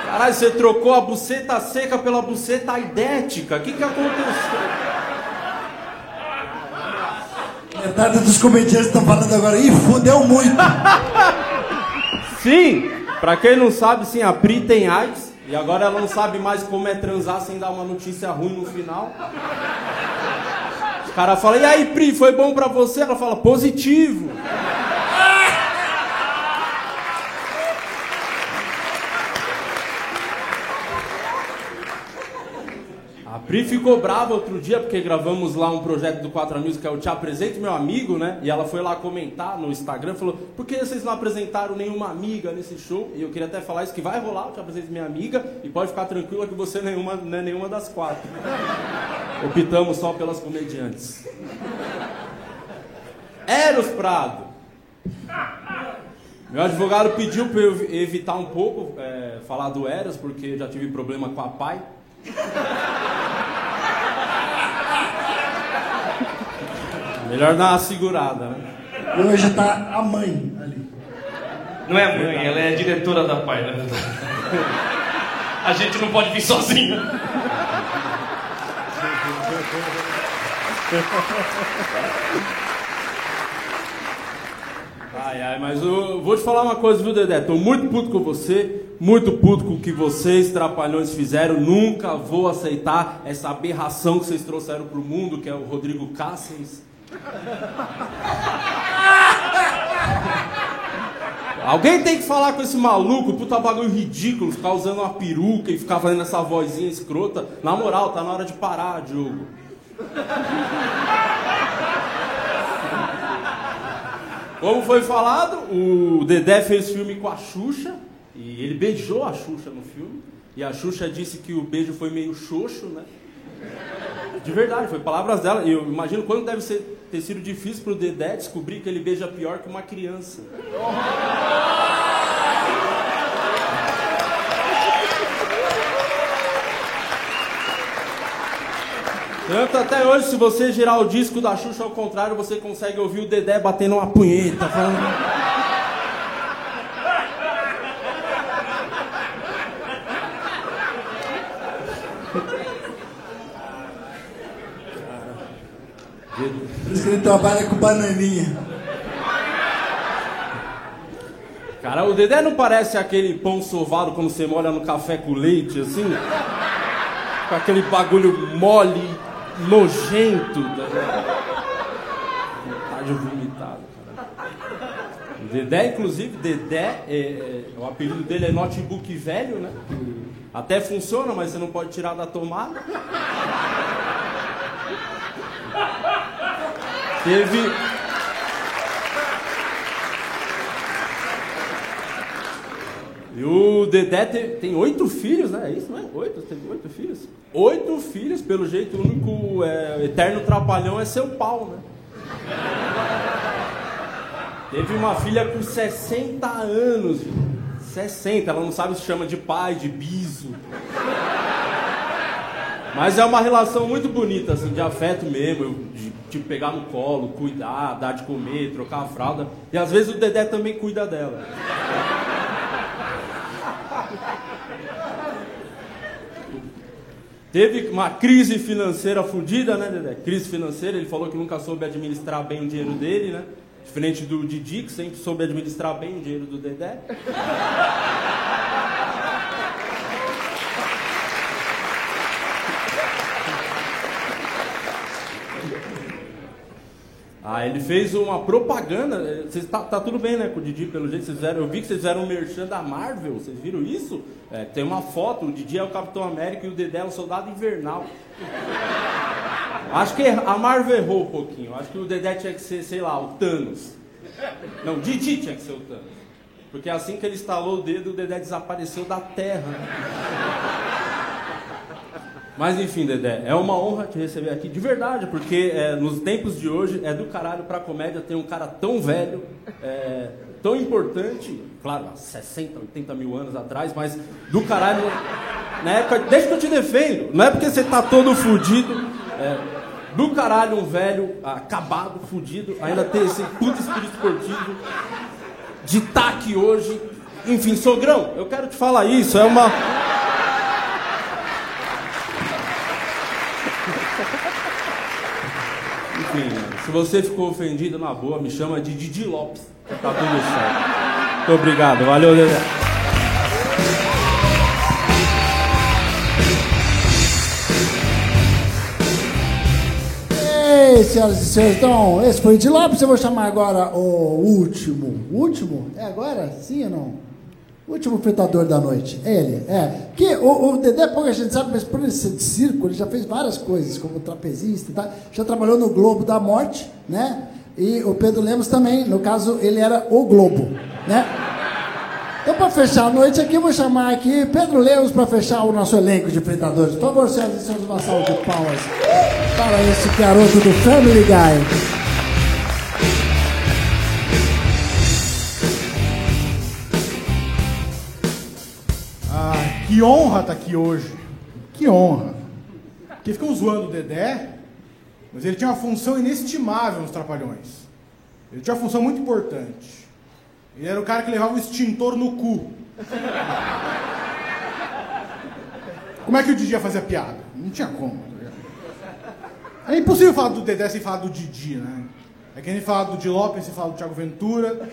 Caralho, você trocou a buceta seca pela buceta idética. O que, que aconteceu? Metade dos comediantes estão falando agora, ih, fudeu muito. Sim, pra quem não sabe, sim, a Pri tem AIDS. E agora ela não sabe mais como é transar sem dar uma notícia ruim no final. Os caras falam, e aí, Pri, foi bom pra você? Ela fala, positivo. Pri ficou brava outro dia porque gravamos lá um projeto do Quatro Amigos que é o Te Apresento Meu Amigo, né? E ela foi lá comentar no Instagram, falou: por que vocês não apresentaram nenhuma amiga nesse show? E eu queria até falar isso: que vai rolar o Te Apresento Minha Amiga e pode ficar tranquila que você nenhuma, não é nenhuma das quatro. Optamos só pelas comediantes. Eros Prado. Meu advogado pediu para eu evitar um pouco é, falar do Eros, porque já tive problema com a pai. Melhor dar uma segurada, né? E hoje tá a mãe ali. Não é a mãe, ela é a diretora da pai, na verdade. A gente não pode vir sozinho. Ai, ai, mas eu vou te falar uma coisa, viu, Dedé? Tô muito puto com você, muito puto com o que vocês, trapalhões, fizeram. Nunca vou aceitar essa aberração que vocês trouxeram pro mundo, que é o Rodrigo Cáceres. Alguém tem que falar com esse maluco, puta bagulho ridículo, ficar usando uma peruca e ficar fazendo essa vozinha escrota. Na moral, tá na hora de parar, Diogo. Como foi falado, o Dedé fez filme com a Xuxa e ele beijou a Xuxa no filme. E a Xuxa disse que o beijo foi meio xoxo, né? De verdade, foi palavras dela. E eu imagino quanto deve ser, ter sido difícil pro Dedé descobrir que ele beija pior que uma criança. Tanto até hoje, se você girar o disco da Xuxa ao contrário, você consegue ouvir o Dedé batendo uma punheta, falando... Por isso que ele trabalha com bananinha. Cara, o Dedé não parece aquele pão sovado quando você molha no café com leite, assim? Com aquele bagulho mole nojento. Da... Vontade de vomitar, cara. O Dedé, inclusive, Dedé, é, é- o apelido dele é notebook velho, né? Até funciona, mas você não pode tirar da tomada. Teve. E o Dedé te- tem oito filhos, né? É isso, não é? Oito? Teve oito filhos? Oito filhos, pelo jeito, o único é, eterno trapalhão é seu pau, né? Teve uma filha com 60 anos, viu? 60, ela não sabe se chama de pai, de biso. Mas é uma relação muito bonita, assim, de afeto mesmo, de, de pegar no colo, cuidar, dar de comer, trocar a fralda. E às vezes o Dedé também cuida dela. Teve uma crise financeira fodida, né, Dedé? Crise financeira, ele falou que nunca soube administrar bem o dinheiro dele, né? Diferente do Didi, que sempre soube administrar bem o dinheiro do Dedé. Ah, ele fez uma propaganda. Vocês, tá, tá tudo bem, né, com o Didi, pelo jeito vocês fizeram. Eu vi que vocês fizeram um merchan da Marvel. Vocês viram isso? É, tem uma foto. O Didi é o Capitão América e o Dedé é o Soldado Invernal. Acho que a Marvel errou um pouquinho. Acho que o Dedé tinha que ser, sei lá, o Thanos. Não, o Didi tinha que ser o Thanos. Porque assim que ele estalou o dedo, o Dedé desapareceu da Terra. Mas enfim, Dedé, é uma honra te receber aqui, de verdade, porque é, nos tempos de hoje é do caralho pra comédia ter um cara tão velho, é, tão importante, claro, há 60, 80 mil anos atrás, mas do caralho, na época, desde que eu te defendo, não é porque você tá todo fudido, é, do caralho um velho acabado, fudido, ainda ter esse puto espírito esportivo, de estar aqui hoje, enfim, sogrão, eu quero te falar isso, é uma... Enfim, se você ficou ofendido, na boa, me chama de Didi Lopes. Tá tudo certo. Muito obrigado. Valeu, Dedé. Ei, senhoras e senhores, então, esse foi de Lopes. Eu vou chamar agora o último. O último? É agora? Sim ou não? Último fritador da noite. Ele, é. Que o, o Dedé, pouca gente sabe, mas por ele ser de circo, ele já fez várias coisas, como trapezista e tal. Já trabalhou no Globo da Morte, né? E o Pedro Lemos também, no caso, ele era o Globo, né? Então, para fechar a noite aqui, eu vou chamar aqui Pedro Lemos para fechar o nosso elenco de fritadores. Por favor, senhoras e senhores, uma salva de palmas para esse garoto do Family Guy. Que honra estar aqui hoje. Que honra. Porque ficam zoando o Dedé, mas ele tinha uma função inestimável nos Trapalhões. Ele tinha uma função muito importante. Ele era o cara que levava o extintor no cu. Como é que o Didi ia fazer a piada? Não tinha como. tá? É impossível falar do Dedé sem falar do Didi, né? É que nem falar do Di Lopes sem falar do Thiago Ventura,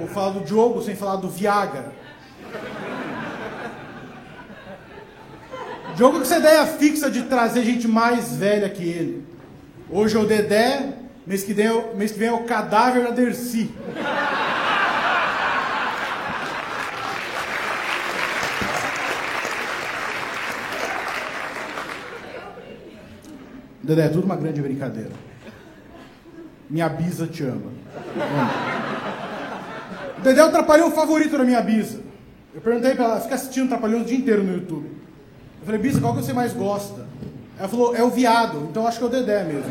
ou falar do Diogo sem falar do Viagra. Diogo com essa ideia fixa de trazer gente mais velha que ele. Hoje é o Dedé, mês que vem é o, mês que vem é o cadáver da Dercy. Dedé, é tudo uma grande brincadeira. Minha bisa te ama. O Dedé é o trapalhão favorito da minha bisa. Eu perguntei pra ela, fica assistindo Trapalhões o dia inteiro no YouTube. Eu falei, Bisa, qual que você mais gosta? Ela falou, é o viado, então acho que é o Dedé mesmo.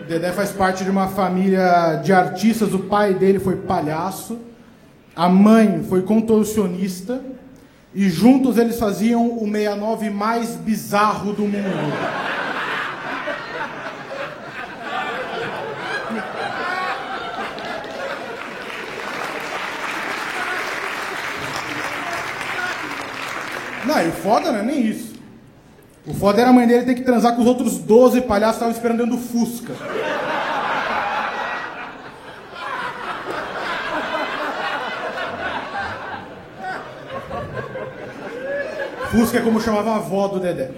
O Dedé faz parte de uma família de artistas, o pai dele foi palhaço, a mãe foi contorcionista, e juntos eles faziam o 69 mais bizarro do mundo. Não, e o foda não é nem isso. O foda era a mãe dele ter que transar com os outros 12 palhaços que estavam esperando dentro do Fusca. Fusca é como chamava a avó do Dedé.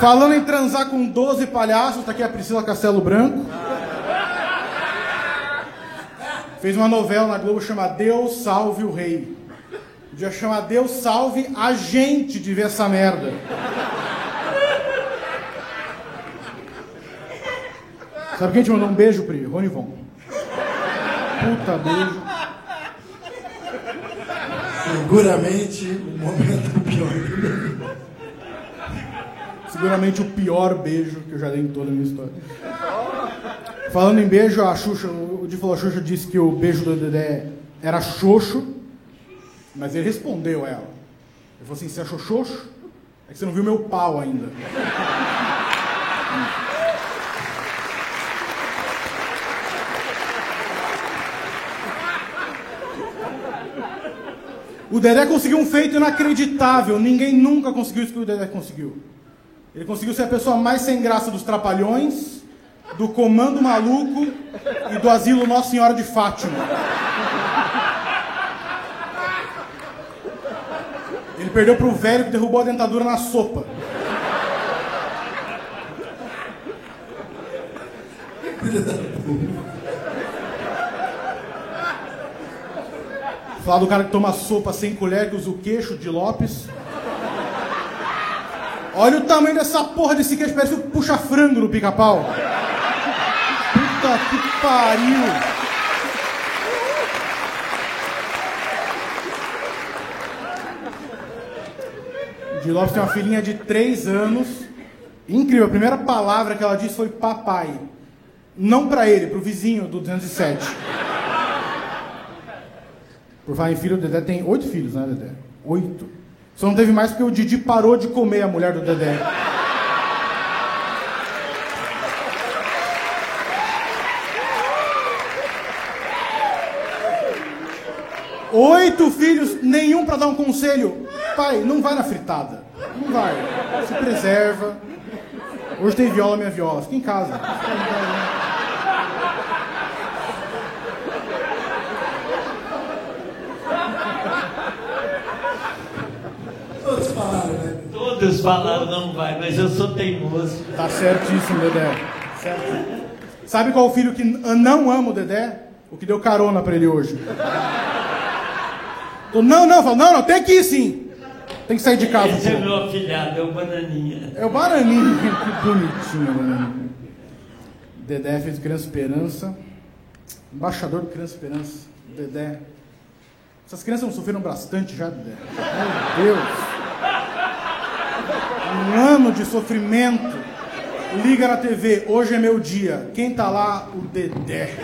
Falando em transar com 12 palhaços, tá aqui a Priscila Castelo Branco. Fez uma novela na Globo chamada Deus Salve o Rei. Podia chamar Deus Salve a gente de ver essa merda. Sabe quem te mandou um beijo, Pri? Rony Von. Puta beijo. Seguramente o momento pior. Seguramente o pior beijo que eu já dei em toda a minha história. Falando em beijo, a Xuxa, o Di falou, a Xuxa disse que o beijo do Dedé era xoxo, mas ele respondeu ela. Ele falou assim, você achou xoxo? É que você não viu meu pau ainda. O Dedé conseguiu um feito inacreditável. Ninguém nunca conseguiu isso que o Dedé conseguiu. Ele conseguiu ser a pessoa mais sem graça dos Trapalhões, do Comando Maluco e do Asilo Nossa Senhora de Fátima. Ele perdeu pro velho que derrubou a dentadura na sopa. Falar do cara que toma sopa sem colher, que usa o queixo de Lopes. Olha o tamanho dessa porra desse queijo, parece um puxa-frango no pica-pau. Puta que pariu. De Lopes tem uma filhinha de 3 anos. Incrível, a primeira palavra que ela disse foi papai. Não pra ele, pro vizinho do 207. Por falar em filho, o Dedé tem oito filhos, né, Dedé? Oito. Só não teve mais porque o Didi parou de comer a mulher do Dedé. Oito filhos, nenhum para dar um conselho. Pai, não vai na fritada. Não vai. Se preserva. Hoje tem viola, minha viola. Fica em casa. Todos falaram, né? Todos falaram não vai, mas eu sou teimoso. Tá certíssimo, Dedé. Certo. Sabe qual o filho que não ama o Dedé? O que deu carona pra ele hoje. Tô, Não, não, fala, não, não, tem que ir sim. Tem que sair de casa. Esse é pô. meu afilhado, é o Bananinha. É o Bananinho, que bonitinho, Bananinho. Dedé fez Criança Esperança. Embaixador do Criança Esperança. Dedé. Essas crianças não sofreram bastante já, Dedé? Meu Deus. Um ano de sofrimento. Liga na TV, hoje é meu dia. Quem tá lá? O Dedé.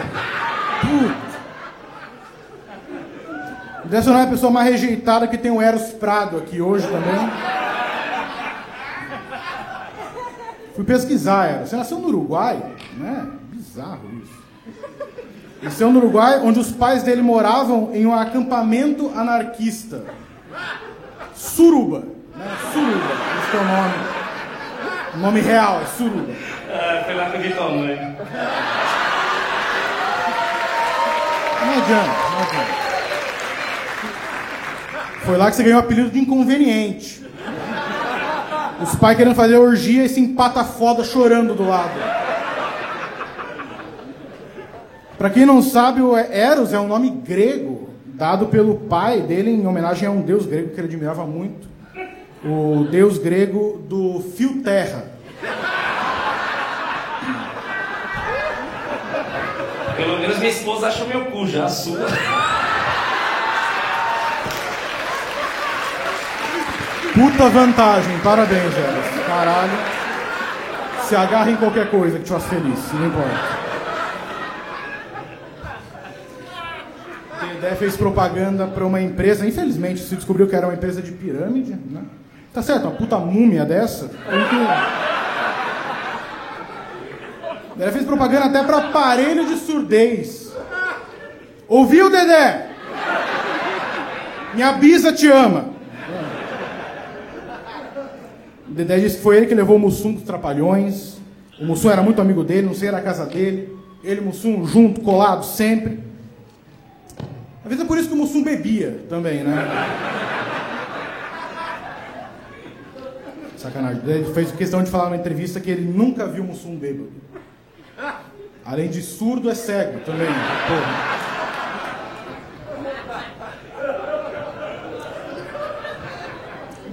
Puta. Dessa não é a pessoa mais rejeitada que tem o Eros Prado aqui hoje também. Fui pesquisar, Eros. Você nasceu no Uruguai, né? Bizarro isso. Nasceu no Uruguai, onde os pais dele moravam em um acampamento anarquista. Suruba. Né? Suruba, esse é o nome. O nome real é Suruba. Ah, foi lá vi tua mãe. Não adianta, não adianta. Foi lá que você ganhou o apelido de inconveniente. Os pais querendo fazer orgia e esse empata foda chorando do lado. Pra quem não sabe, o Eros é um nome grego, dado pelo pai dele em homenagem a um deus grego que ele admirava muito. O deus grego do fio terra. Pelo menos minha esposa achou meu cu, já a sua. Puta vantagem, parabéns, Eros. Caralho. Se agarra em qualquer coisa que te faça feliz, não importa. Dedé fez propaganda para uma empresa, infelizmente se descobriu que era uma empresa de pirâmide, né? Tá certo, uma puta múmia dessa. Dedé fez propaganda até para aparelho de surdez. Ouviu, Dedé? Minha bisa te ama. O Dedé disse que foi ele que levou o Mussum dos Trapalhões. O Mussum era muito amigo dele, não sei, era a casa dele. Ele e o Mussum junto, colado, sempre. Às vezes é por isso que o Mussum bebia também, né? Sacanagem. Ele fez questão de falar na entrevista que ele nunca viu o Mussum bêbado. Além de surdo, é cego também. Porra.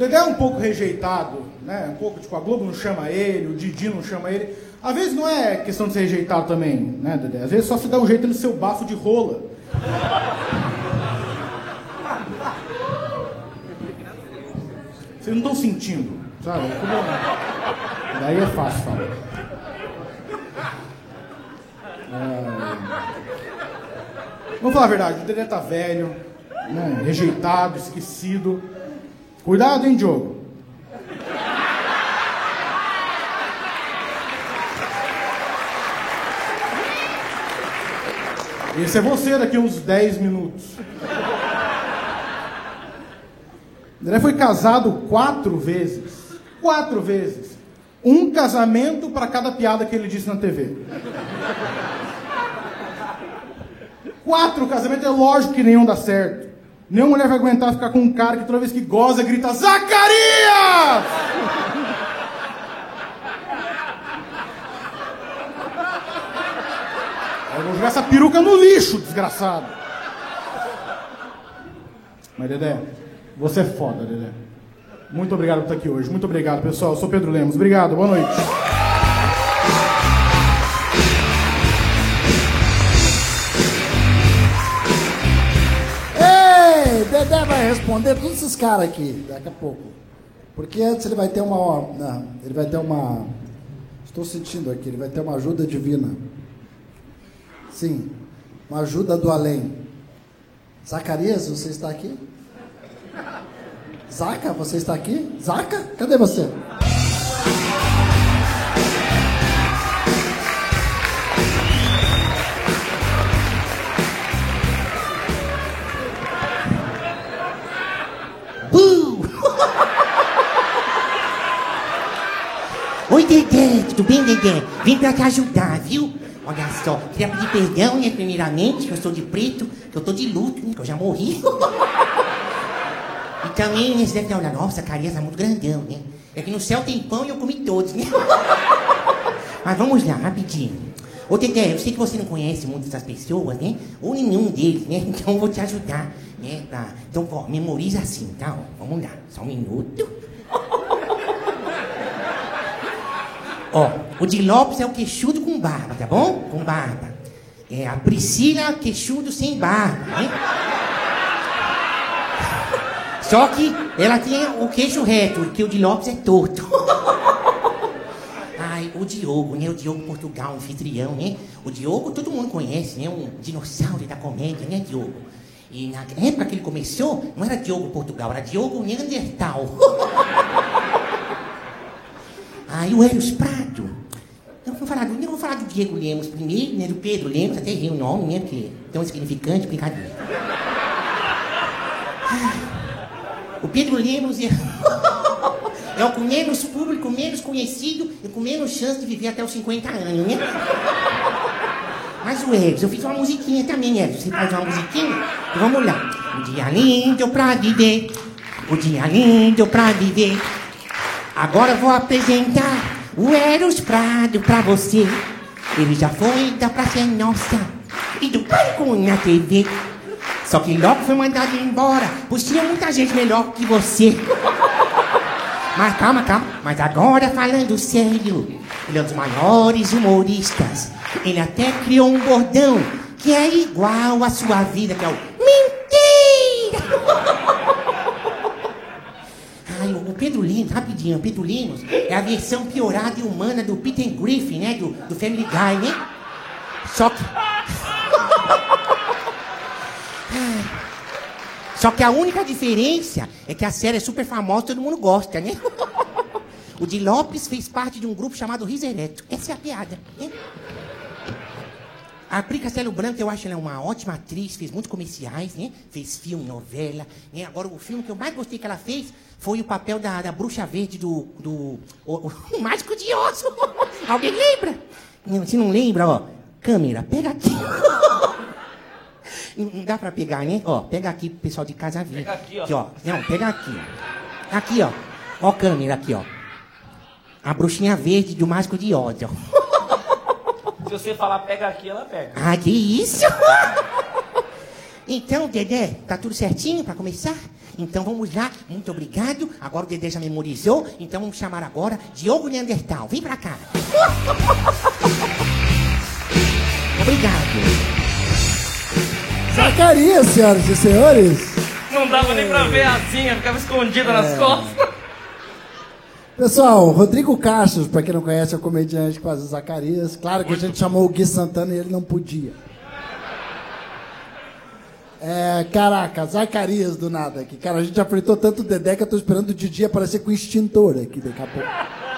Dedé é um pouco rejeitado, né? Um pouco, tipo, a Globo não chama ele, o Didi não chama ele. Às vezes não é questão de ser rejeitado também, né, Dedé? Às vezes só se dá um jeito no seu bafo de rola. Vocês não estão sentindo, sabe? Como- Daí é fácil falar. Ah, Vamos falar a verdade, o Dedé tá velho, né? rejeitado, esquecido. Cuidado, hein, Diogo? Esse é você daqui a uns 10 minutos. Dedé foi casado quatro vezes. Quatro vezes. Um casamento para cada piada que ele disse na TV. Quatro casamentos, é lógico que nenhum dá certo. Nenhuma mulher vai aguentar ficar com um cara que toda vez que goza grita Zacarias! Eu vou jogar essa peruca no lixo, desgraçado. Mas Dedé, você é foda, Dedé. Muito obrigado por estar aqui hoje. Muito obrigado, pessoal. Eu sou Pedro Lemos. Obrigado, boa noite. Responder todos esses caras aqui daqui a pouco. Porque antes ele vai ter uma. Não, ele vai ter uma. Estou sentindo aqui, ele vai ter uma ajuda divina. Sim, uma ajuda do além. Zacarias, você está aqui? Zaca, você está aqui? Zaca? Cadê você? Tudo bem, Dedé? Vim pra te ajudar, viu? Olha só, queria pedir perdão, né, primeiramente, que eu sou de preto, que eu tô de luto, né, que eu já morri. e também, né, você deve ter olhado, nossa, carinha tá muito grandão, né? É que no céu tem pão e eu comi todos, né? Mas vamos lá, rapidinho. Ô, Dedé, eu sei que você não conhece muitas dessas pessoas, né? Ou nenhum deles, né? Então eu vou te ajudar, né? Tá? Então, ó, memoriza assim, tá? Ó, vamos lá, só um minuto. Ó, o de Lopes é o queixudo com barba, tá bom? Com barba. É, a Priscila, queixudo sem barba, né? Só que ela tem o queixo reto, porque o de Lopes é torto. Ai, o Diogo, né? O Diogo Portugal, anfitrião, né? O Diogo todo mundo conhece, né? Um dinossauro da comédia, né, Diogo? E na época que ele começou, não era Diogo Portugal, era Diogo Neandertal. Aí o Helios Prado. Eu vou falar do, vou falar do Diego Lemos primeiro, né? Do Pedro Lemos, até errei o nome, né? Porque é tão insignificante, brincadeira. O Pedro Lemos é, é o com menos público, menos conhecido e com menos chance de viver até os 50 anos, né? Mas o Edson, eu fiz uma musiquinha também, Edson. Você faz uma musiquinha? Então vamos lá. Um dia lindo pra viver. O dia lindo pra viver. Agora vou apresentar o Eros Prado pra você. Ele já foi da Praça Nossa e do Banco na TV. Só que logo foi mandado embora, pois tinha muita gente melhor que você. Mas calma, calma. Mas agora falando sério, ele é um dos maiores humoristas. Ele até criou um bordão que é igual à sua vida, que é o Mentira! Ai, o Pedro Lemos, rapidinho, Pedro Lemos é a versão piorada e humana do Peter Griffin, né? Do, do Family Guy, né? Só que. Só que a única diferença é que a série é super famosa e todo mundo gosta, né? O de Lopes fez parte de um grupo chamado Risereto. Essa é a piada. Né? A Pri Castelo Branco, eu acho ela uma ótima atriz, fez muitos comerciais, né? Fez filme, novela, né? Agora, o filme que eu mais gostei que ela fez foi o papel da, da bruxa verde do... do o, o Mágico de Oz. Alguém lembra? Não, Se não lembra, ó, câmera, pega aqui. Não dá pra pegar, né? Ó, pega aqui pro pessoal de casa ver. Pega aqui, ó. Não, pega aqui. Aqui, ó. Ó, câmera aqui, ó. A bruxinha verde do Mágico de Oz, ó. Se você falar pega aqui, ela pega. Ah, que isso? Então, Dedé, tá tudo certinho para começar? Então vamos lá, muito obrigado. Agora o Dedé já memorizou, então vamos chamar agora Diogo Neandertal. Vem pra cá. Obrigado. Zacarias, senhoras e senhores. Não dava nem pra ver a asinha, ficava escondida nas costas. Pessoal, Rodrigo Castro, pra quem não conhece, é o comediante que faz o Zacarias. Claro que a gente chamou o Gui Santana e ele não podia. É, caraca, Zacarias do nada aqui. Cara, a gente aflitou tanto o Dedé que eu tô esperando o Didi aparecer com o extintor aqui daqui a pouco.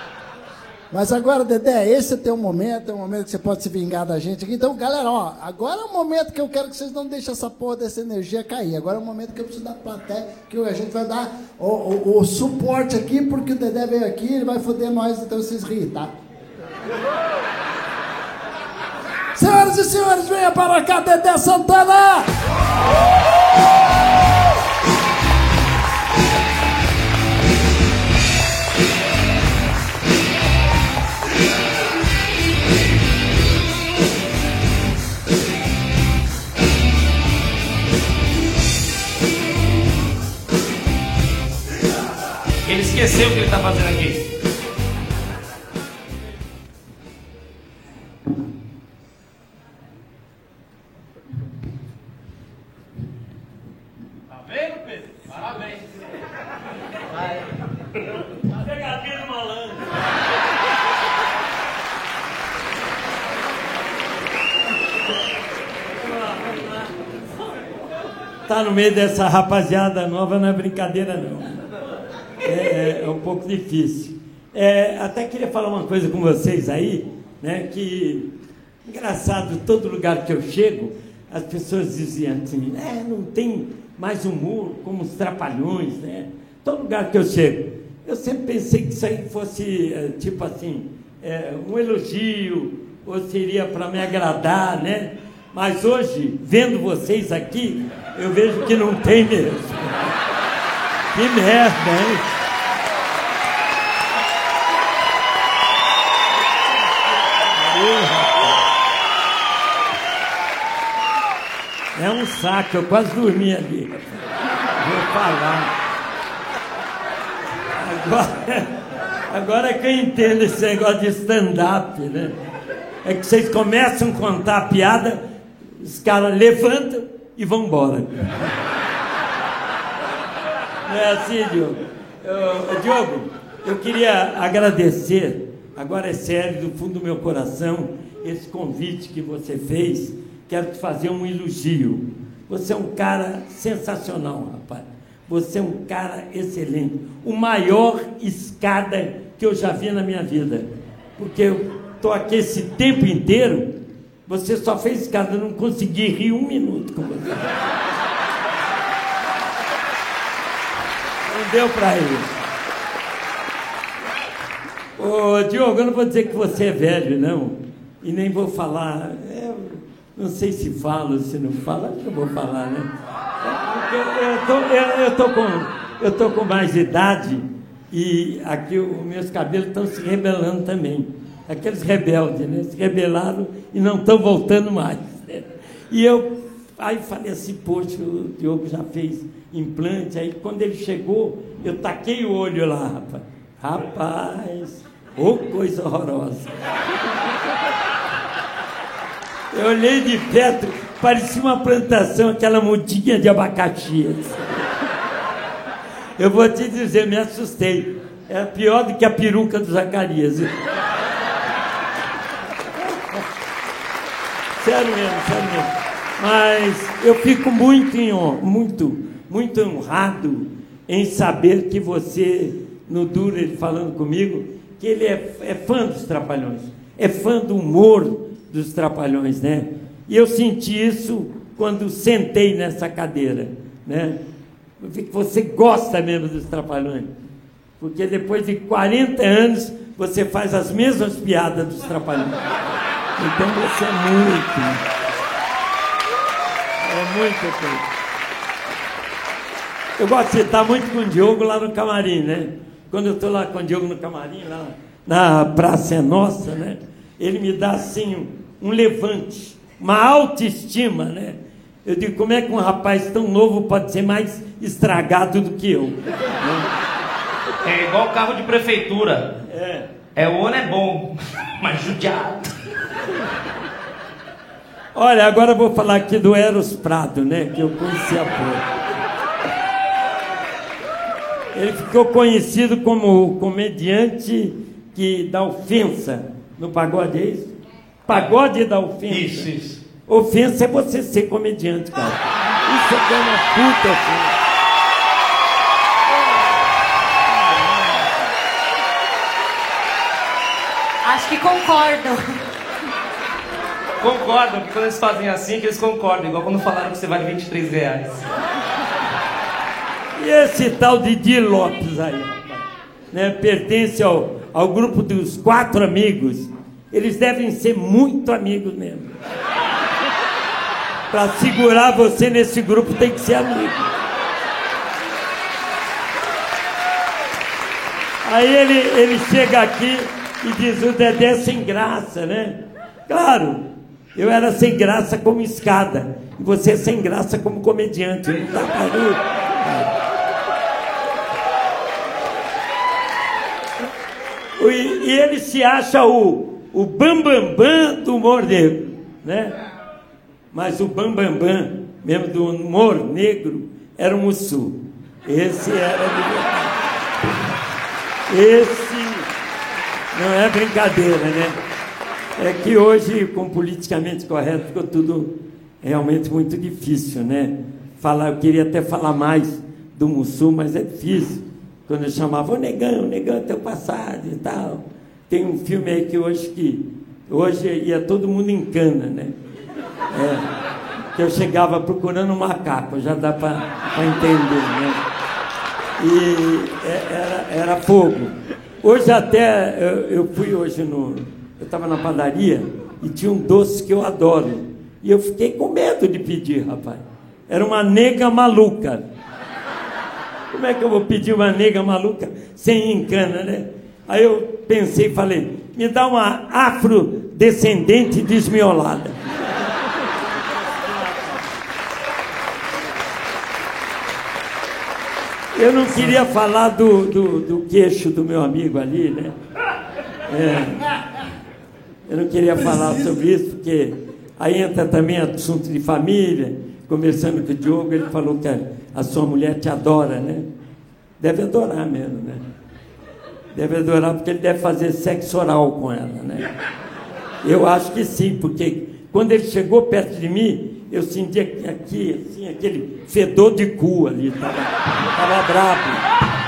Mas agora, Dedé, esse é teu momento, é o momento que você pode se vingar da gente aqui. Então, galera, ó, agora é o momento que eu quero que vocês não deixem essa porra dessa energia cair. Agora é o momento que eu preciso da plateia, que a gente vai dar o, o- o suporte aqui, porque o Dedé veio aqui, ele vai foder nós, então vocês riem, tá? Senhoras e senhores, venha para cá, Dedé Santana! Ele esqueceu o que ele tá fazendo aqui. Tá vendo, Pedro? Parabéns. Pegadinha do malandro. Tá no meio dessa rapaziada nova não é brincadeira não. É, é- é um pouco difícil. É, até queria falar uma coisa com vocês aí, né? Que engraçado, todo lugar que eu chego, as pessoas diziam assim, é, não tem mais humor como os trapalhões, né? Todo lugar que eu chego. Eu sempre pensei que isso aí fosse, é, tipo assim, é, um elogio, ou seria para me agradar, né? Mas hoje, vendo vocês aqui, eu vejo que não tem mesmo. Que merda, hein? É um saco, eu quase dormi ali. Vou falar. Agora, agora é que eu entendo esse negócio de stand-up, né? É que vocês começam a contar a piada, os caras levantam e vão embora. É assim, Diogo? Eu- Diogo, eu queria agradecer, agora é sério, do fundo do meu coração, esse convite que você fez. Quero te fazer um elogio. Você é um cara sensacional, rapaz. Você é um cara excelente. O maior escada que eu já vi na minha vida. Porque eu estou aqui esse tempo inteiro, você só fez escada, eu não consegui rir um minuto com você. Não deu para ir. Ô, Diogo, eu não vou dizer que você é velho, não. E nem vou falar. é, não sei se falo, se não falo, acho que eu vou falar, né? É, porque Eu, tô, eu, eu tô com, eu tô com mais idade e aqui os meus cabelos estão se rebelando também. Aqueles rebeldes, né? Se rebelaram e não estão voltando mais. né? E eu aí falei assim, poxa, o Diogo já fez implante. Aí quando ele chegou, eu taquei o olho lá, rapaz. Rapaz, ô coisa horrorosa. Eu olhei de perto, parecia uma plantação, aquela mudinha de abacaxi. Eu vou te dizer, me assustei. É pior do que a peruca do Zacarias. Sério mesmo, sério mesmo. Mas eu fico muito, muito, muito honrado em saber que você, no duro ele falando comigo, que ele é, é fã dos Trapalhões, é fã do humor dos Trapalhões, né? E eu senti isso quando sentei nessa cadeira, né? Você gosta mesmo dos Trapalhões. Porque depois de 40 anos, você faz as mesmas piadas dos Trapalhões. Então você é muito. Muito feito. Eu gosto de estar muito com o Diogo lá no camarim, né? Quando eu estou lá com o Diogo no camarim, lá na Praça é Nossa, né? Ele me dá assim um, um levante, uma autoestima, né? Eu digo, como é que um rapaz tão novo pode ser mais estragado do que eu? É igual carro de prefeitura. É. É o ano é bom, mas judiado. Olha, agora eu vou falar aqui do Eros Prado, né? Que eu conheci há pouco. Ele ficou conhecido como o comediante que dá ofensa no pagode, é isso? Pagode da ofensa. Isso, isso. Ofensa é você ser comediante, cara. Isso é é uma puta ofensa. Acho que concordam. Concordam, porque quando eles fazem assim, que eles concordam. Igual quando falaram que você vale 23 reais. E esse tal de Di Lopes aí, rapaz, né, pertence ao, ao grupo dos quatro amigos. Eles devem ser muito amigos mesmo. Para segurar você nesse grupo tem que ser amigo. Aí ele, ele chega aqui e diz o Dedé é sem graça, né? Claro, eu era sem graça como escada. E você é sem graça como comediante. Não dá pra rir. E, e ele se acha o, o bambambam bam, bam do humor negro, né? Mas o bambambam bam, bam, mesmo do humor negro era o Mussu. Esse era. Esse não é brincadeira, né? É que hoje, com politicamente correto, ficou tudo realmente muito difícil, né? Falar, eu queria até falar mais do Mussu, mas é difícil. Quando eu chamava, ô negão, negão, teu passado e tal. Tem um filme aí que hoje que hoje ia todo mundo em cana, né? É, que eu chegava procurando um macaco, já dá para entender, né? E é, era, era fogo. Hoje até, eu, eu fui hoje no. Eu estava na padaria e tinha um doce que eu adoro. E eu fiquei com medo de pedir, rapaz. Era uma nega maluca. Como é que eu vou pedir uma nega maluca sem encana, né? Aí eu pensei e falei, me dá uma afrodescendente desmiolada. Eu não queria falar do, do, do queixo do meu amigo ali, né? É, eu não queria falar sobre isso, porque aí entra também assunto de família. Conversando com o Diogo, ele falou que a, a sua mulher te adora, né? Deve adorar mesmo, né? Deve adorar porque ele deve fazer sexo oral com ela, né? Eu acho que sim, porque quando ele chegou perto de mim, eu senti aqui, assim, aquele fedor de cu ali, tava, tava brabo.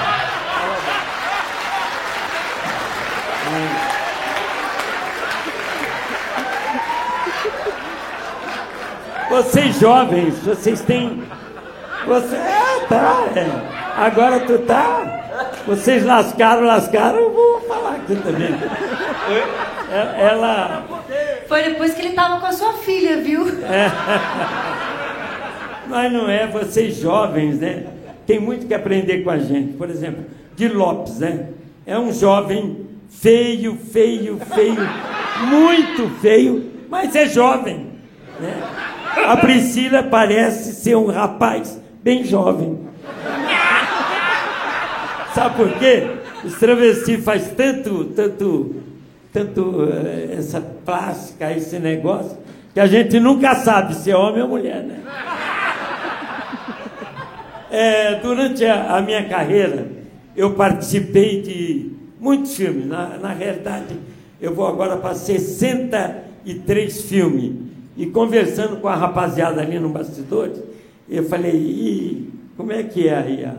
Vocês jovens, vocês têm. Você. É, tá. É. Agora tu tá. Vocês lascaram, lascaram, eu vou falar aqui também. É, ela. Foi depois que ele tava com a sua filha, viu? É. Mas não é, vocês jovens, né? Tem muito que aprender com a gente. Por exemplo, de Lopes, né? É um jovem feio, feio, feio, muito feio, mas é jovem. Né? A Priscila parece ser um rapaz bem jovem. Sabe por quê? Os travestis faz tanto, tanto, tanto uh, essa plástica, esse negócio, que a gente nunca sabe se é homem ou mulher, né? É, durante a, a, minha carreira, eu participei de muitos filmes. Na, na realidade, eu vou agora para 63 filmes. E conversando com a rapaziada ali no bastidor, eu falei, e como é que é aí a,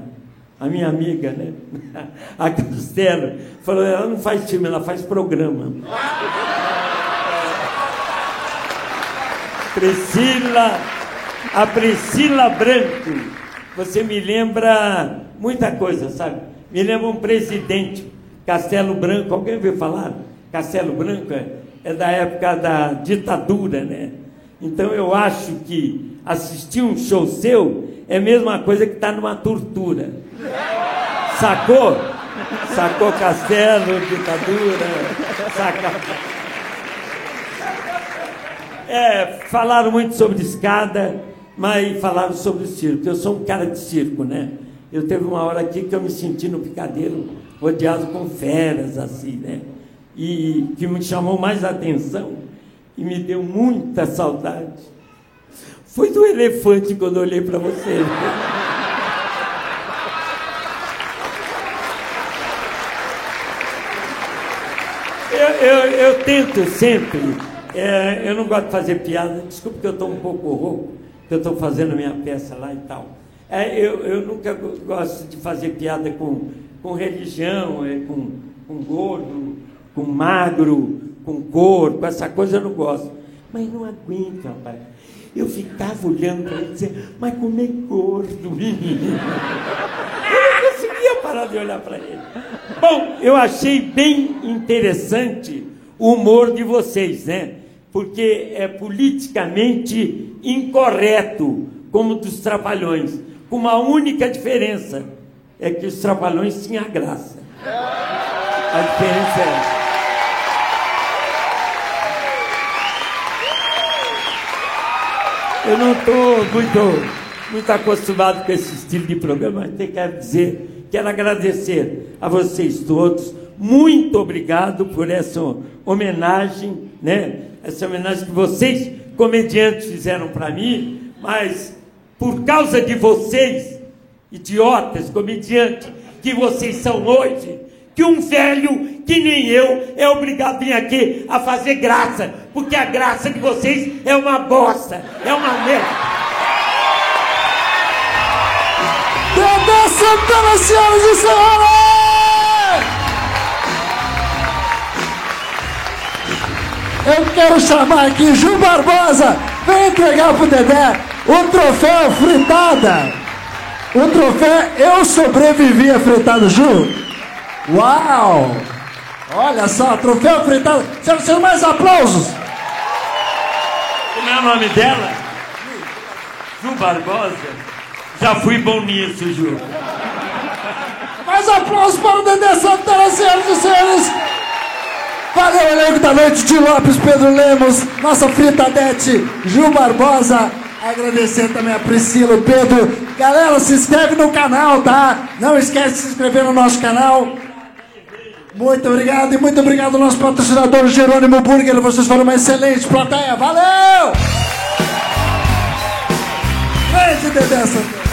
a minha amiga, né? A Castelo, falou, ela não faz filme, ela faz programa. Priscila, a Priscila Branco, você me lembra muita coisa, sabe? Me lembra um presidente, Castelo Branco, alguém ouviu falar? Castelo Branco é, é da época da ditadura, né? Então eu acho que assistir um show seu é a mesma coisa que estar numa tortura. Sacou? Sacou Castelo, ditadura, saca. É, falaram muito sobre escada, mas falaram sobre o circo. Eu sou um cara de circo, né? Eu teve uma hora aqui que eu me senti no picadeiro, rodeado com feras, assim, né? E que me chamou mais a atenção e me deu muita saudade. Foi do elefante quando eu olhei para você. Eu, eu, eu tento sempre é, eu não gosto de fazer piada, desculpe que eu estou um pouco rouco, que eu estou fazendo minha peça lá e tal. É, eu, eu nunca gosto de fazer piada com, com religião, é, com, com gordo, com magro, com cor, com essa coisa eu não gosto. Mas não aguento, rapaz. Eu ficava olhando para ele e dizia, mas como é gordo, menino. Eu não conseguia parar de olhar para ele. Bom, eu achei bem interessante o humor de vocês, né? porque é politicamente incorreto, como dos trapalhões, com uma única diferença: é que os trapalhões tinham graça. A diferença é essa. Eu não estou muito, muito acostumado com esse estilo de programa, mas quero dizer, quero agradecer a vocês todos. Muito obrigado por essa homenagem, né? essa homenagem que vocês, comediantes, fizeram para mim, mas por causa de vocês, idiotas, comediantes, que vocês são hoje, que um velho que nem eu é obrigado a vir aqui a fazer graça, porque a graça de vocês é uma bosta, é uma merda. Dedé Santana, senhoras e senhores! Eu quero chamar aqui Ju Barbosa. Vem entregar pro Dedé o troféu fritada. O troféu Eu Sobrevivi a fritada, Ju. Uau! Olha só, troféu fritada. Senhor, senhor, mais aplausos. Como é o nome dela? Ju Barbosa. Já fui bom nisso, Ju. Mais aplausos para o Dedé Santana, senhoras e senhores. Valeu, elenco da noite, de Lopes, Pedro Lemos, nossa fritadete, Gil Barbosa. Agradecer também a Priscila, o Pedro. Galera, se inscreve no canal, tá? Não esquece de se inscrever no nosso canal. Muito obrigado e muito obrigado ao nosso patrocinador Jerônimo Burger. Vocês foram uma excelente plateia. Valeu! Grande Dedé.